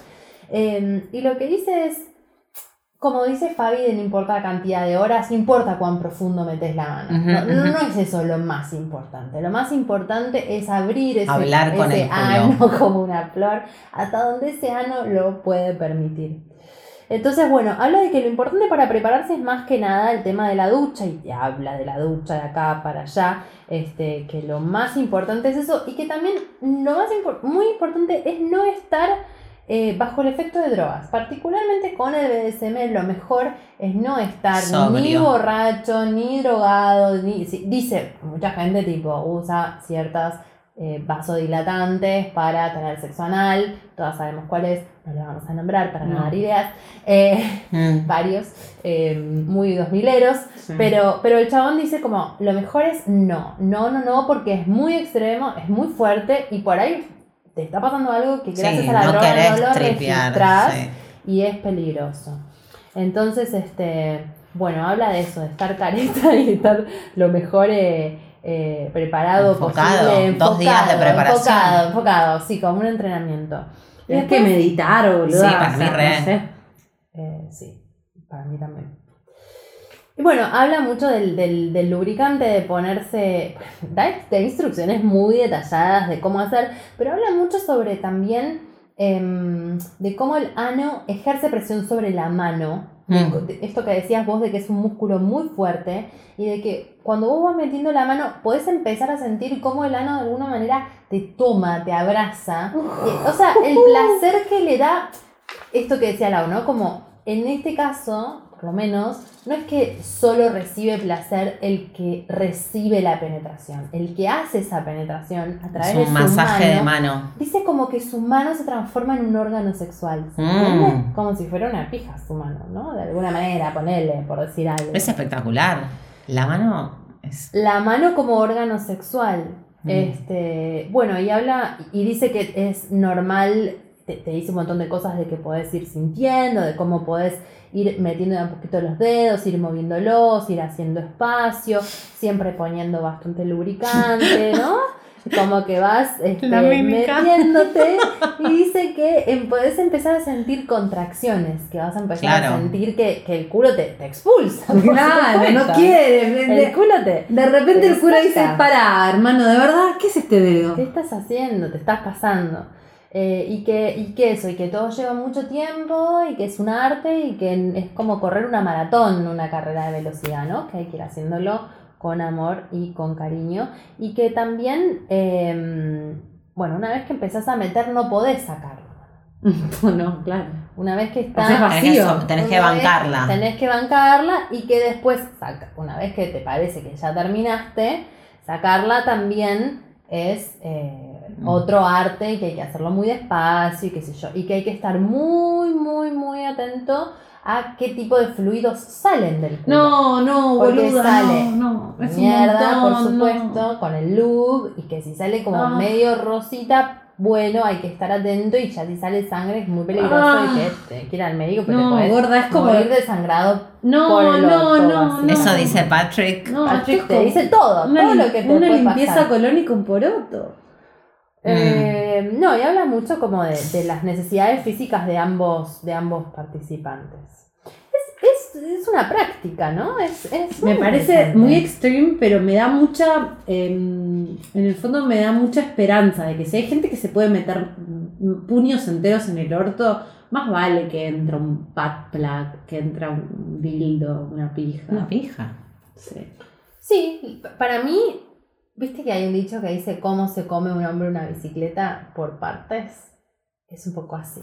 Eh, y lo que dice es, como dice Fabi, de no importa la cantidad de horas, importa cuán profundo metes la mano. No, es eso lo más importante. Lo más importante es abrir ese, Hablar con ese ano *laughs* como una flor hasta donde ese ano lo puede permitir. Entonces, bueno, habla de que lo importante para prepararse es más que nada el tema de la ducha, y te habla de la ducha de acá para allá, este, que lo más importante es eso, y que también lo más impor- muy importante es no estar eh, bajo el efecto de drogas. Particularmente con el BDSM, lo mejor es no estar ni borracho, ni drogado, ni. dice, mucha gente tipo usa ciertas eh, vasodilatantes para tener sexo anal, todas sabemos cuáles, no le vamos a nombrar para no, No. dar ideas, eh, Mm. *laughs* varios, eh, muy dos mileros, pero, pero el chabón dice como, lo mejor es no, no, no, no, porque es muy extremo, es muy fuerte y por ahí te está pasando algo que gracias Sí, a la no droga no lo tripear, registrás sí. y es peligroso. Entonces, este, bueno, habla de eso, de estar careta *laughs* y estar lo mejor eh, eh, preparado Enfocado, posible, dos días de enfocado, preparación. Enfocado, enfocado, sí, como un entrenamiento. Tienes que meditar, boludo. Sí, para mí re. Eh, sí, para mí también. Y bueno, habla mucho del, del- del lubricante, de ponerse. *laughs* Da, da instrucciones muy detalladas de cómo hacer, pero habla mucho sobre también em, de cómo el ano ejerce presión sobre la mano. Mm. De- Esto que decías vos de que es un músculo muy fuerte y de que cuando vos vas metiendo la mano podés empezar a sentir cómo el ano de alguna manera te toma, te abraza. Y- o sea, el placer que le da esto que decía Lau, ¿no? Como en este caso, por lo menos, no es que solo recibe placer el que recibe la penetración, el que hace esa penetración a través Es de un su masaje mano, de mano. Dice como que su mano se transforma en un órgano sexual. ¿se Mm. Como si fuera una pija su mano, ¿no? De alguna manera, ponerle, por decir algo. Es espectacular. La mano es. La mano como órgano sexual. Mm. Este, bueno, y habla y dice que es normal, te, te dice un montón de cosas de que podés ir sintiendo, de cómo podés ir metiendo a poquito los dedos, ir moviéndolos, ir haciendo espacio, siempre poniendo bastante lubricante, *laughs* ¿no? Como que vas este, metiéndote y *laughs* dice que em, podés empezar a sentir contracciones, que vas a empezar Claro. a sentir que, que el culo te, te expulsa. Claro, no quiere. El culo te, de repente te el cura dice, para, hermano, de verdad, ¿qué es este dedo? ¿Qué estás haciendo? Te estás pasando. Eh, y, que, y que eso, y que todo lleva mucho tiempo, y que es un arte, y que es como correr una maratón, una carrera de velocidad, ¿no? Que hay que ir haciéndolo con amor y con cariño. Y que también, eh, bueno, una vez que empezás a meter, no podés sacarlo. *laughs* no, claro. Una vez que O está... sea, es Tenés que, vacío. tenés que bancarla. Tenés que bancarla y que después, saca, una vez que te parece que ya terminaste, sacarla también es eh, Mm. otro arte y que hay que hacerlo muy despacio y qué sé yo. Y que hay que estar muy, muy, muy atento a qué tipo de fluidos salen del culo. No, no, Porque boluda, sale no, no. Es Mierda, por montón, supuesto, no. con el lube y que si sale como Ah. medio rosita, bueno, hay que estar atento y ya si sale sangre es muy peligroso Ah. y que te que ir al médico porque No, te gorda, es como- morir desangrado por No, el no, no, así. no. Eso dice Patrick. No, Patrick te dice todo, una, todo lo que te una puede limpieza pasar. colónica un poroto. Eh, no, y habla mucho como de, de las necesidades físicas de ambos, de ambos participantes. Es, es, es una práctica, ¿no? Es, es Me parece muy extreme, pero me da mucha, eh, en el fondo me da mucha esperanza de que si hay gente que se puede meter mm, puños enteros en el orto, más vale que entra un pat plug, que entra un dildo, una pija. Una pija. Sí. Sí, para mí, viste que hay un dicho que dice cómo se come un hombre una bicicleta por partes. Es un poco así.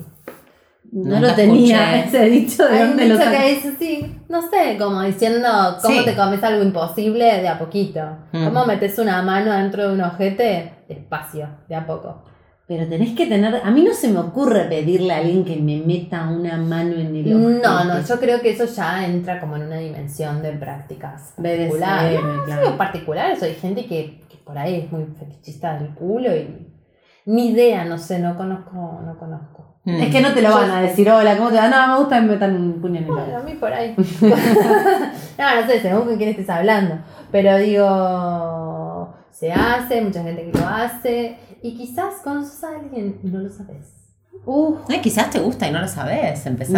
No lo tenía escuché. *laughs* ese dicho de Hay un dónde lo dicho que dice sí, no sé, como diciendo cómo Sí. te comes algo imposible de a poquito. Mm. Cómo metes una mano dentro de un ojete despacio, de a poco. Pero tenés que tener. A mí no se me ocurre pedirle a alguien que me meta una mano en el ojete. No, no, yo creo que eso ya entra como en una dimensión de prácticas particulares. No, claro. particulares, hay gente que, que por ahí es muy fetichista del culo y ni idea, no sé, no conozco, no conozco. Mm. Es que no te lo van a decir, hola, ¿cómo te va? No, me gusta que me metan un puño en el Bueno, ojo. a mí por ahí. *laughs* no, no sé, según con quién estés hablando. Pero digo, se hace, mucha gente que lo hace. Y quizás conoces a alguien y no lo sabes. Uf. Ay, quizás te gusta y no lo sabes. Empezá.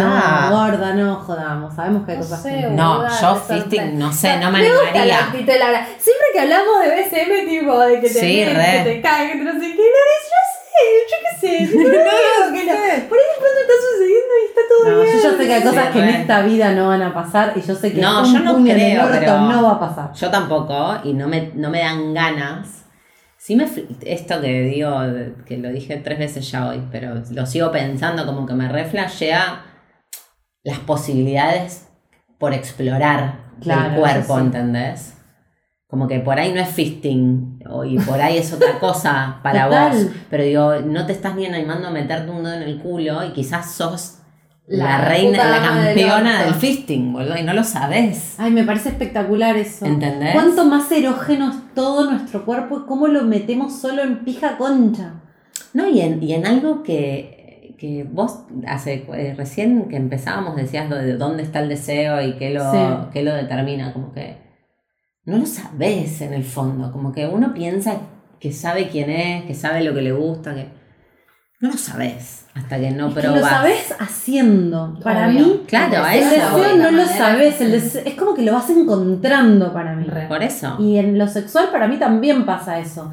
No, gorda, no jodamos. Sabemos que hay No cosas sé, que No, yo fisting, no sé, no me Me la animaría. actitud Laura. Siempre que hablamos de BSM, tipo, de que te Sí, miren, que te caen, que no sé qué, no es, yo sé, yo qué sé. *laughs* No, digo que no. Por ahí de pronto está sucediendo y está todo No, bien. yo ya sé que hay Sí, cosas que en esta vida no van a pasar y yo sé que No, un yo no puño en el creo, orto pero- no va a pasar. Yo tampoco, y no me, no me dan ganas. Sí me, esto que digo, que lo dije tres veces ya hoy, pero lo sigo pensando como que me reflashea las posibilidades por explorar Claro, del cuerpo, sí. ¿entendés? Como que por ahí no es fisting, o- y por ahí es otra cosa para Total. vos. Pero digo, no te estás ni animando a meterte un dedo en el culo y quizás sos la, La reina, la del campeona del fisting, boludo, y no lo sabes. Ay, me parece espectacular eso. ¿Entendés? Cuánto más erógeno es todo nuestro cuerpo y cómo lo metemos solo en pija concha. No, y en, y en algo que, que vos hace eh, recién que empezábamos decías lo de dónde está el deseo y qué lo, Sí. qué lo determina, como que no lo sabes en el fondo. Como que uno piensa que sabe quién es, que sabe lo que le gusta, que no lo sabes hasta que no Es que probas. lo sabes haciendo. Para Obvio. mí, Claro, el deseo no lo sabes. que- el deseo- es como que lo vas encontrando para mí. Por eso. Y en lo sexual para mí también pasa eso.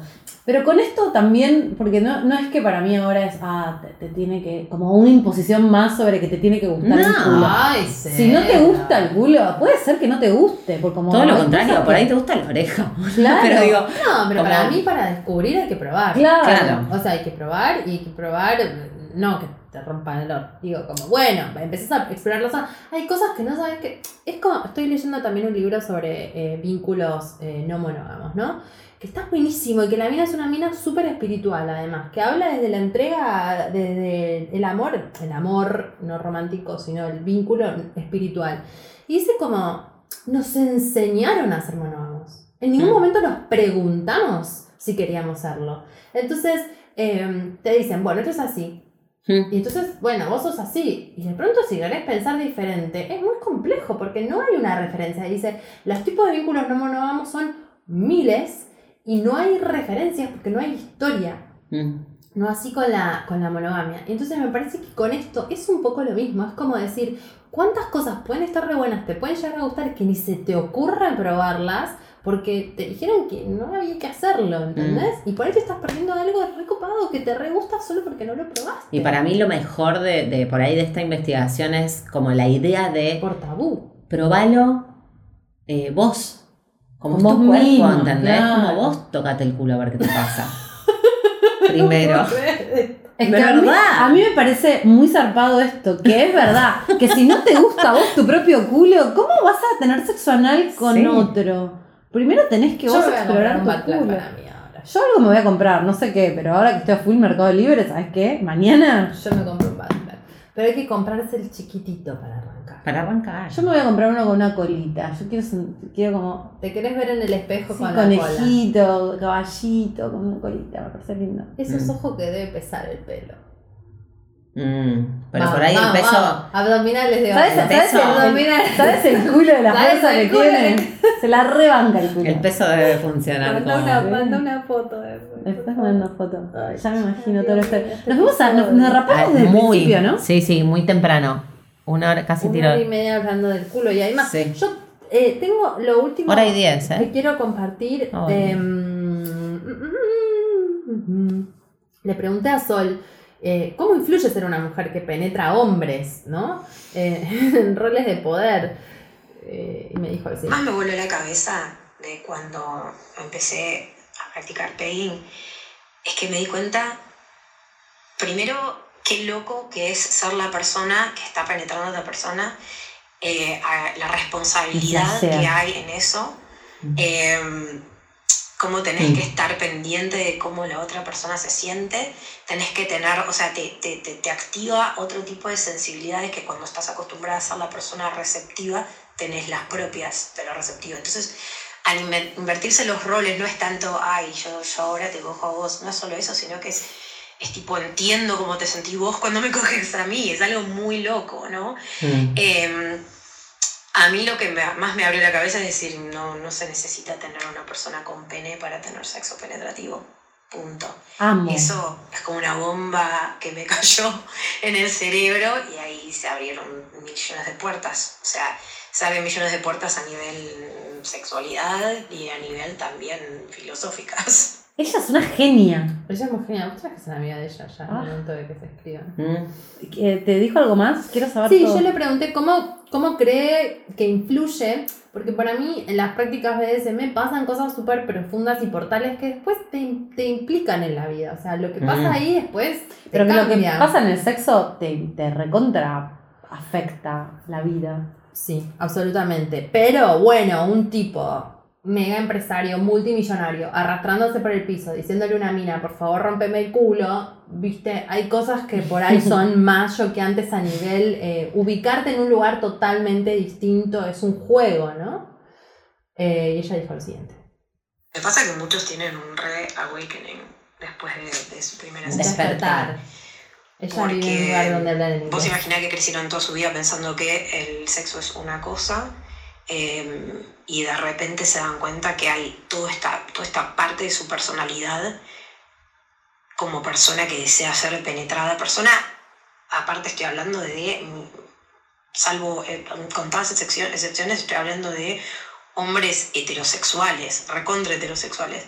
Pero con esto también, porque no, no es que para mí ahora es, ah, te, te tiene que, como una imposición más sobre que te tiene que gustar el culo. Ay, Si no te gusta el culo, puede ser que no te guste. Porque como Todo lo contrario, por ahí te gusta la oreja. *laughs* Claro. Pero digo, No, pero para mí, para descubrir hay que probar. Claro. Claro. O sea, hay que probar y hay que probar, no que te rompan el orto. Digo, como, bueno, empezás a explorar los... Hay cosas que no sabes que... Es como, estoy leyendo también un libro sobre eh, vínculos eh, no monógamos, ¿no? Que está buenísimo y que la mina es una mina súper espiritual, además, que habla desde la entrega, desde el amor, el amor no romántico, sino el vínculo espiritual. Y dice como, nos enseñaron a ser monógamos. En ningún Mm. momento nos preguntamos si queríamos serlo. Entonces, eh, te dicen, bueno, esto es así. Mm. Y entonces, bueno, vos sos así. Y de pronto si querés pensar diferente, es muy complejo porque no hay una referencia. Dice, los tipos de vínculos no monógamos son miles y no hay referencias porque no hay historia. mm, No así con la, con la monogamia. Entonces me parece que con esto es un poco lo mismo. Es como decir, ¿cuántas cosas pueden estar re buenas, te pueden llegar a gustar que ni se te ocurra probarlas? Porque te dijeron que no había que hacerlo, ¿entendés? Y por ahí te estás perdiendo algo recopado que te re gusta solo porque no lo probaste. Y para mí lo mejor de, de por ahí de esta investigación es como la idea de Por tabú. probalo eh, vos. Como es Vos tu cuerpo, mismo, ¿entendés? claro. Como vos tocate el culo a ver qué te pasa. *laughs* Primero. Es ¿De que a mí, verdad? a mí me parece muy zarpado esto, que es verdad, que si no te gusta a vos tu propio culo, ¿cómo vas a tener sexo anal con Sí. otro? Primero tenés que Yo vos explorar tu culo. para mí ahora. Yo algo me voy a comprar, no sé qué, pero ahora que estoy a full Mercado Libre, ¿sabes qué? Mañana Yo me compro un Plug. Pero hay que comprarse el chiquitito para arrancar. Para arrancar. yo me voy a comprar uno con una colita. Yo quiero, quiero como Te querés ver en el espejo sí, con la cola. conejito, caballito, con una colita, me parece lindo. Esos Mm. ojos que debe pesar el pelo. Mm, pero Vamos, por ahí vamos, el peso. vamos. Abdominales de ¿Sabes. ¿sabes, el, Abdominales. ¿Sabes el culo de la ¿Sabes fuerza que culo? tiene? Se la rebanca el culo. El peso debe funcionar Manda como. una, manda una foto de eso. Después mandando fotos. Ay, Ya me imagino todo esto. Nos vamos a. Nos, nos rapamos Ah, desde el muy, principio, ¿no? Sí, sí, muy temprano. Una hora casi Una tiró. hora y media hablando del culo. Y además, Sí. yo eh, tengo lo último Hora y diez, que ¿eh? quiero compartir. Eh, bueno. le pregunté a Sol. eh, ¿Cómo influye ser una mujer que penetra hombres, ¿no? Eh, *laughs* en roles de poder. Eh, y me dijo así. Más me voló la cabeza de cuando empecé a practicar pegging, es que me di cuenta, primero, qué loco que es ser la persona que está penetrando a otra persona, eh, a la responsabilidad que hay en eso, eh, cómo tenés Mm. que estar pendiente de cómo la otra persona se siente, tenés que tener, o sea, te, te, te, te activa otro tipo de sensibilidades que cuando estás acostumbrada a ser la persona receptiva, tenés las propias de la receptiva. Entonces, al inver- invertirse los roles no es tanto, ay, yo, yo ahora te cojo a vos, no es solo eso, sino que es, es tipo, entiendo cómo te sentís vos cuando me *laughs* coges a mí, es algo muy loco, ¿no? Mm. Eh, a mí lo que me- más me abrió la cabeza es decir, no, no se necesita tener una persona con pene para tener sexo penetrativo. Punto. Amo. Eso es como una bomba que me *laughs* cayó en el cerebro y ahí se abrieron millones de puertas. O sea, se abren millones de puertas a nivel sexualidad y a nivel también filosóficas. *laughs* Ella es una genia. Ella es muy genial. Vos tenés que ser amiga de ella ya, en Ah. el momento de que se escriban. Mm. Eh, ¿Te dijo algo más? Quiero saber Sí, todo. yo le pregunté cómo, cómo cree que influye, porque para mí en las prácticas BDSM pasan cosas súper profundas y portales que después te, te implican en la vida. O sea, lo que pasa Mm. ahí después te Pero que lo que pasa en el sexo te, te recontra afecta la vida. Sí, absolutamente. Pero bueno, un tipo mega empresario, multimillonario, arrastrándose por el piso, diciéndole a una mina, por favor, rompeme el culo, viste, hay cosas que por ahí son *laughs* más choqueantes a nivel, eh, ubicarte en un lugar totalmente distinto es un juego, ¿no? Eh, y ella dijo lo siguiente. Me pasa que muchos tienen un re-awakening después de, de su primera. Despertar. Ella vive en un lugar donde hablan en Vos inglés. imaginás que crecieron toda su vida pensando que el sexo es una cosa eh, y de repente se dan cuenta que hay toda esta, toda esta parte de su personalidad como persona que desea ser penetrada, persona, aparte estoy hablando de, salvo eh, contadas excepciones, excepciones, estoy hablando de hombres heterosexuales, recontra heterosexuales,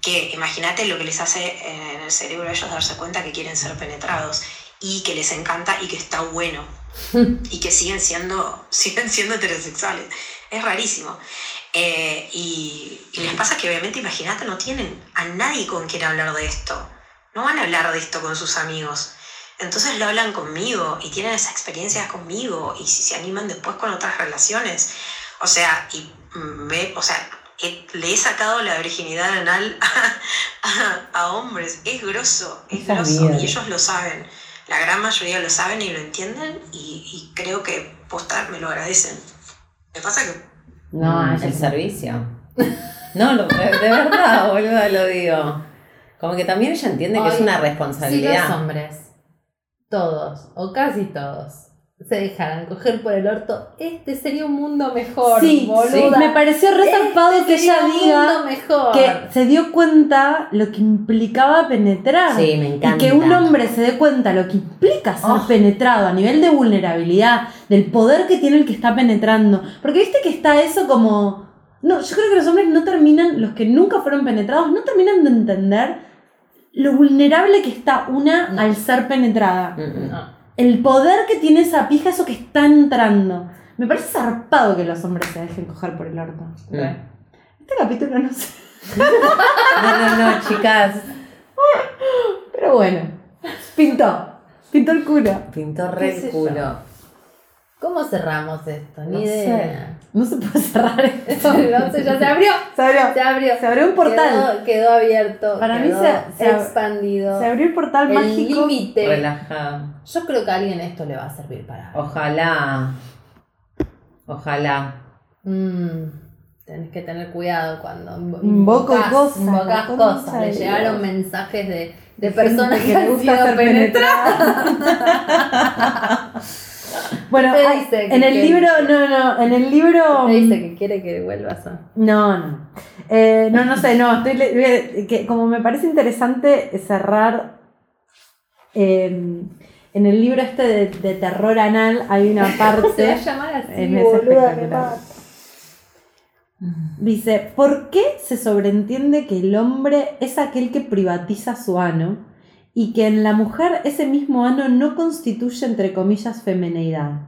que imagínate lo que les hace en el cerebro a ellos darse cuenta que quieren ser penetrados y que les encanta y que está bueno *laughs* y que siguen siendo, *laughs* siguen siendo heterosexuales. Es rarísimo. Eh, y, y les pasa que obviamente, imagínate, no tienen a nadie con quien hablar de esto. No van a hablar de esto con sus amigos. Entonces lo hablan conmigo y tienen esa experiencia conmigo y si se animan después con otras relaciones. O sea, y ve, o sea, he- le he sacado la virginidad anal a, *laughs* a- a hombres. Es grosso, es Esa grosso. Y ellos lo saben. La gran mayoría lo saben y lo entienden y, y creo que posta me lo agradecen. Me pasa que No, Mm, ella el sí. servicio. *laughs* No, lo- de, verdad, boludo, lo digo. Como que también ella entiende que es una Si los responsabilidad. hombres, todos, o casi todos, se dejaran coger por el orto, este sería un mundo mejor. Sí, boluda. sí, me pareció resarpado Este que ella diga mejor. que se dio cuenta lo que implicaba penetrar. Sí, me encanta. Y que un hombre se dé cuenta lo que implica ser Oh. penetrado a nivel de vulnerabilidad, del poder que tiene el que está penetrando. Porque viste que está eso como. No, yo creo que los hombres no terminan, los que nunca fueron penetrados, no terminan de entender lo vulnerable que está una No. al ser penetrada. Mm, mm. No. El poder que tiene esa pija, eso que está entrando. Me parece zarpado que los hombres se dejen coger por el orto. Mm. Este capítulo no sé. No, no, no, chicas. Pero bueno. Pintó. Pintó el culo. Pintó ¿Qué re sé el yo? culo. ¿Cómo cerramos esto? Ni No idea. No se puede cerrar esto. *laughs* no sé, ya se abrió. Se abrió. Se abrió. Se abrió un portal. Quedó, quedó abierto. Para mí se- se expandido. Se abrió el portal el mágico. límite. Relajada. Yo creo que a alguien esto le va a servir para algo. Ojalá. Ojalá. Mm, tenés que tener cuidado cuando Invoco invocás- cosas, concha cosas. Le llegaron mensajes de, de personas que, han gusta sido penetradas. *laughs* Bueno, Te hay- dice que en el libro, no, no, en el libro. Te dice que quiere que vuelvas a. No, no. Eh, no, no sé, no. Estoy le- que como me parece interesante cerrar. eh, en el libro este de, de terror anal hay una *laughs* Se va a parte. llamar así, en boluda. Dice, ¿por qué se sobreentiende que el hombre es aquel que privatiza su ano y que en la mujer ese mismo ano no constituye, entre comillas, femeneidad?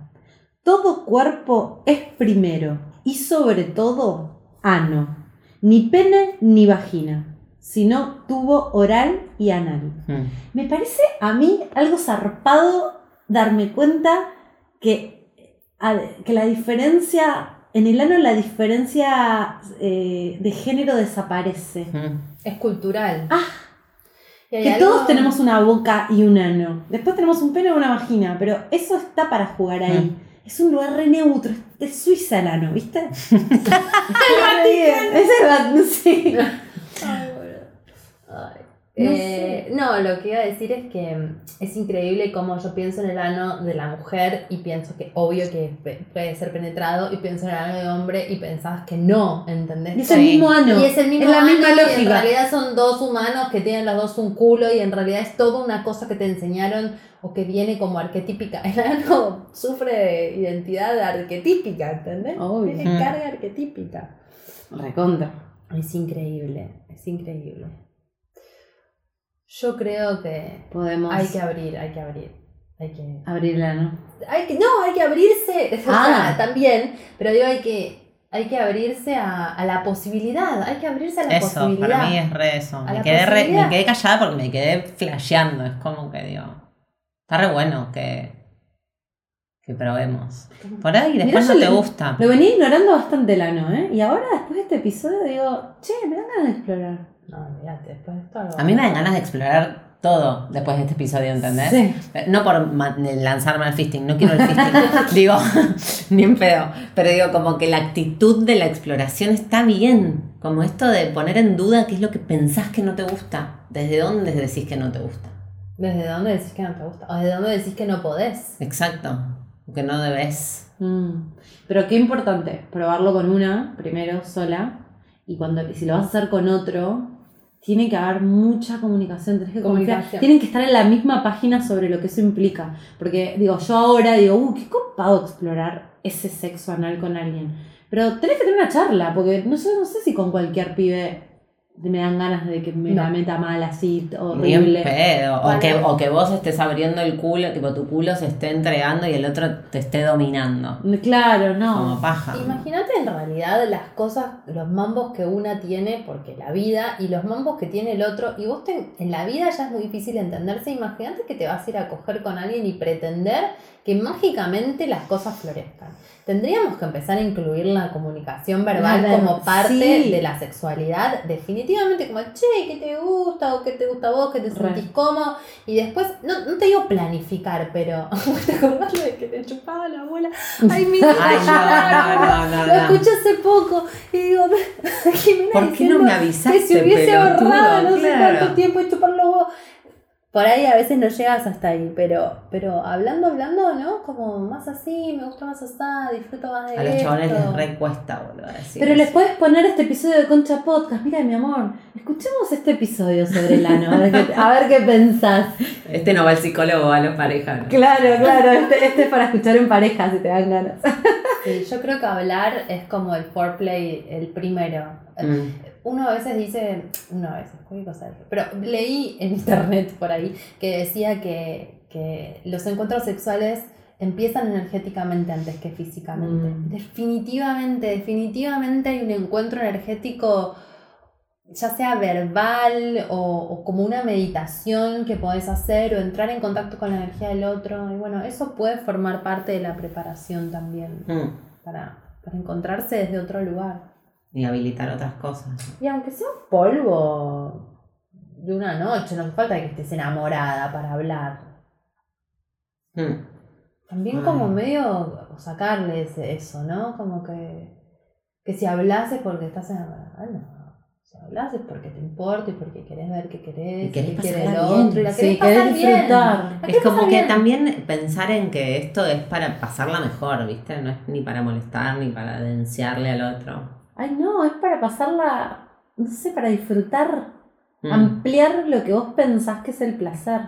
Todo cuerpo es primero y sobre todo ano. Ni pene ni vagina, sino tubo oral y anal. Mm. Me parece a mí algo zarpado darme cuenta que, a- que la diferencia, en el ano la diferencia eh, de género desaparece. Mm. Es cultural. Ah. Y Que algo- todos tenemos una boca y un ano. Después tenemos un pene o una vagina, pero eso está para jugar ahí. Es un lugar re neutro, es de Suiza el ano, ¿viste? *laughs* *laughs* es el Vaticano, sí. No Eh, no, lo que iba a decir es que mm, es increíble cómo yo pienso en el ano de la mujer y pienso que obvio que puede ser penetrado y pienso en el ano de hombre y pensás que no, ¿entendés? Y es el mismo ano. Y es el mismo la misma y en lógica. realidad son dos humanos que tienen los dos un culo y en realidad es toda una cosa que te enseñaron o que viene como arquetípica. El ano *laughs* sufre de identidad arquetípica, ¿entendés? Obvio. Tiene Mm. carga arquetípica. Recontra. Es increíble, es increíble. Yo creo que Podemos hay que abrir, hay que abrir. Hay que, abrir el ano. hay que, no, hay que abrirse, *laughs* o Ah. sea, también, pero digo, hay que, hay que abrirse a, a la posibilidad, hay que abrirse a la Eso, posibilidad. para mí es re eso. Me quedé, re- me quedé callada porque me quedé flasheando. Es como que digo. Está re bueno que, que probemos. Por ahí después Mirá, no te gusta. Lo venía ignorando bastante el ano, ¿eh? Y ahora, después de este episodio, digo, che, me dan ganas de explorar. No, después de A mí me dan ganas de explorar todo después de este episodio, ¿entendés? Sí. No por lanzarme al fisting, no quiero el fisting. *laughs* digo, *laughs* ni en pedo. Pero digo, como que la actitud de la exploración está bien. Como esto de poner en duda qué es lo que pensás que no te gusta. ¿Desde dónde decís que no te gusta? ¿Desde dónde decís que no te gusta? ¿O desde dónde decís que no podés? Exacto. Que no debes. Mm. Pero qué importante, probarlo con una, primero sola, y cuando si lo vas a hacer con otro, tiene que haber mucha comunicación, tenés que confiar. Comunicación. Tienen que estar en la misma página sobre lo que eso implica. Porque digo, yo ahora digo, uh, qué copado explorar ese sexo anal con alguien. Pero tenés que tener una charla, porque no sé, no sé si con cualquier pibe me dan ganas de que me No. la meta mal así, horrible. pedo. O que, o que vos estés abriendo el culo, tipo tu culo se esté entregando y el otro te esté dominando. Claro, no. Como paja. Imagínate en realidad las cosas, los mambos que una tiene, porque la vida, y los mambos que tiene el otro, y vos te- en la vida ya es muy difícil entenderse, imagínate que te vas a ir a coger con alguien y pretender que mágicamente las cosas florezcan. Tendríamos que empezar a incluir la comunicación verbal como parte sí. de la sexualidad, definitivamente como, che, ¿qué te gusta? ¿O qué te gusta a vos? ¿Qué te sentís cómodo? Y después, no, no te digo planificar, pero *laughs* ¿te acordás de que te chupaba la bola? Ay, mi Ay, no, no, no, Lo escuché hace poco y digo, *laughs* Jimena ¿Por qué no me avisaste, Que se hubiese ahorrado no sé Claro. cuánto tiempo y chupar los huevos. Por ahí a veces no llegas hasta ahí, pero, pero hablando, hablando, ¿no? Como más así, me gusta más así, disfruto más de A los chabones les recuesta, boludo. decir Pero les puedes poner este episodio de Concha Podcast. Mira, mi amor, escuchemos este episodio sobre el ano. A ver qué, a ver qué pensás. Este no va al psicólogo, va a los parejas. Claro, claro. Este, este es para escuchar en pareja si te dan ganas. Sí, yo creo que hablar es como el foreplay, el primero. Mm. Uno a veces dice, uno a veces, cualquier cosa pero leí en internet por ahí que decía que, que los encuentros sexuales empiezan energéticamente antes que físicamente. Mm. Definitivamente, definitivamente hay un encuentro energético, ya sea verbal o, o como una meditación que podés hacer o entrar en contacto con la energía del otro. Y bueno, eso puede formar parte de la preparación también Mm. para, para encontrarse desde otro lugar. Y habilitar otras cosas. Y aunque sea un polvo de una noche, no hace falta que estés enamorada para hablar. Mm. También como medio sacarle ese- eso, ¿no? Como que, que si hablas es porque estás enamorada. No. Si hablas es porque te importa y porque querés ver qué querés, Y querés qué quiere el otro. Y la Sí, querés querés pasar disfrutar. Es querés como que también pensar en que esto es para pasarla mejor, ¿viste? No es ni para molestar ni para denunciarle al otro. Ay, no, es para pasarla, no sé, para disfrutar, Mm. ampliar lo que vos pensás que es el placer.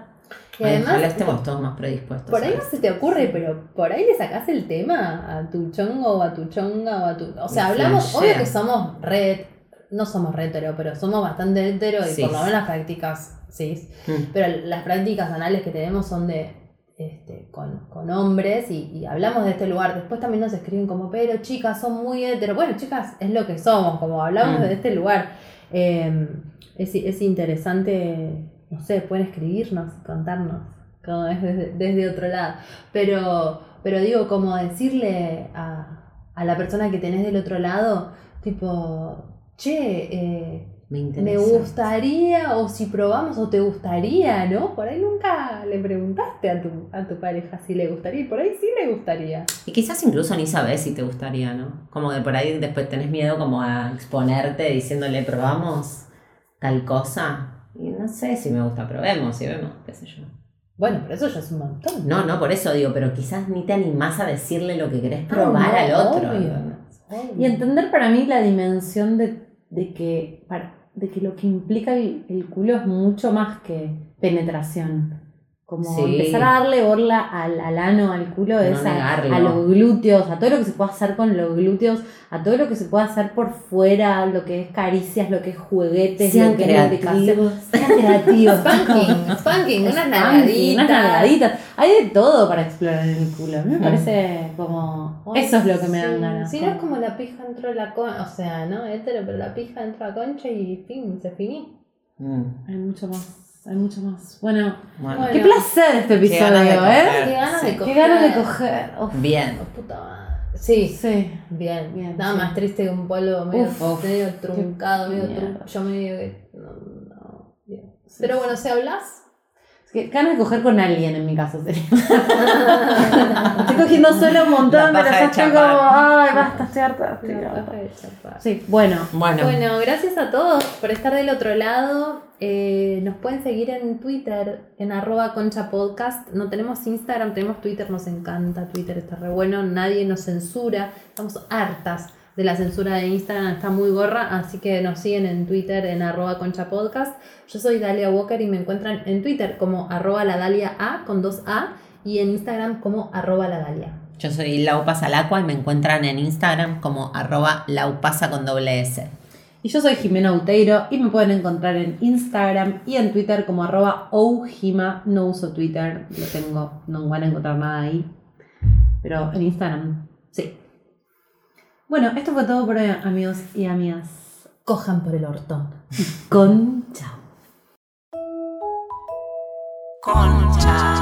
Y Ay, además, ojalá estemos todos más predispuestos. Por ahí no se te ocurre, pero por ahí le sacás el tema a tu chongo o a tu chonga o a tu... O sea, hablamos, flashea. obvio que somos red, no somos re hetero, pero somos bastante hetero y Cis. por lo menos las prácticas, sí. Mm. Pero las prácticas anales que tenemos son de este, con, con hombres y, y hablamos de este lugar. Después también nos escriben como, pero chicas, son muy hetero. Bueno, chicas, es lo que somos, como hablamos Mm. de este lugar. Eh, es, es interesante, no sé, pueden escribirnos, contarnos cómo es desde, desde otro lado. Pero, pero digo, como decirle a, a la persona que tenés del otro lado, tipo, che, eh, Me interesa. me gustaría, o si probamos, o te gustaría, ¿no? Por ahí nunca le preguntaste a tu, a tu pareja si le gustaría, y por ahí sí le gustaría. Y quizás incluso ni sabes si te gustaría, ¿no? Como que por ahí después tenés miedo como a exponerte diciéndole, probamos tal cosa. Y no sé si me gusta, probemos y vemos, qué sé yo. Bueno, pero eso ya es un montón. No, no, por eso digo, pero quizás ni te animás a decirle lo que querés probar Ah, al no, otro. obvio. ¿no? Y entender para mí la dimensión de, de que, para- de que lo que implica el, el culo es mucho más que penetración. Como Sí. empezar a darle borla al, al ano, al culo, No es a, a los glúteos, a todo lo que se puede hacer con los glúteos, a todo lo que se puede hacer por fuera, lo que es caricias, lo que es juguetes, Sean lo que es creativos. Sean creativos. *laughs* Spanking, spanking, unas nalgaditas. unas nalgaditas. Hay de todo para explorar en el culo. A me Mm. parece como. Eso es lo que me dan Sí, ganas. Si no es como la pija dentro de la concha, o sea, ¿no? Hetero, pero la pija dentro de la concha y fin, se finí. Mm, Hay mucho más. Hay mucho más. Bueno, bueno. Bueno. qué placer este episodio, ¿eh? Qué ganas de coger. Qué ganas de coger. Uf, Bien. Oh, puta madre. Sí, sí. bien, Bien, Nada sí. más triste que un polvo medio, Uf, medio truncado, medio mierda. trucho, medio que. No, no, bien. Pero bueno, si hablas, ganas de coger con alguien en mi caso sería. estoy cogiendo solo un montón, pero ya estoy chapar. como, ay, basta, estoy harta. estoy La harta". paja de chapar. Sí, bueno. Bueno, Bueno, gracias a todos por estar del otro lado. Eh, nos pueden seguir en Twitter, en arroba concha podcast. No tenemos Instagram, tenemos Twitter, nos encanta. Twitter está re bueno, nadie nos censura. Estamos hartas de la censura de Instagram, está muy gorra, así que nos siguen en Twitter en arroba concha podcast. Yo soy Dalia Walker y me encuentran en Twitter como arroba la Dalia A con dos A y en Instagram como arroba la Dalia. yo soy Laupasa al Aqua y me encuentran en Instagram como arroba laupasa con doble S. Y yo soy Jimena Uteiro y me pueden encontrar en Instagram y en Twitter como arroba oujima. No uso Twitter, lo tengo, no van a encontrar nada ahí. Pero en Instagram, sí. Bueno, esto fue todo por hoy, amigos y amigas. Cojan por el orto. Con chao. Concha.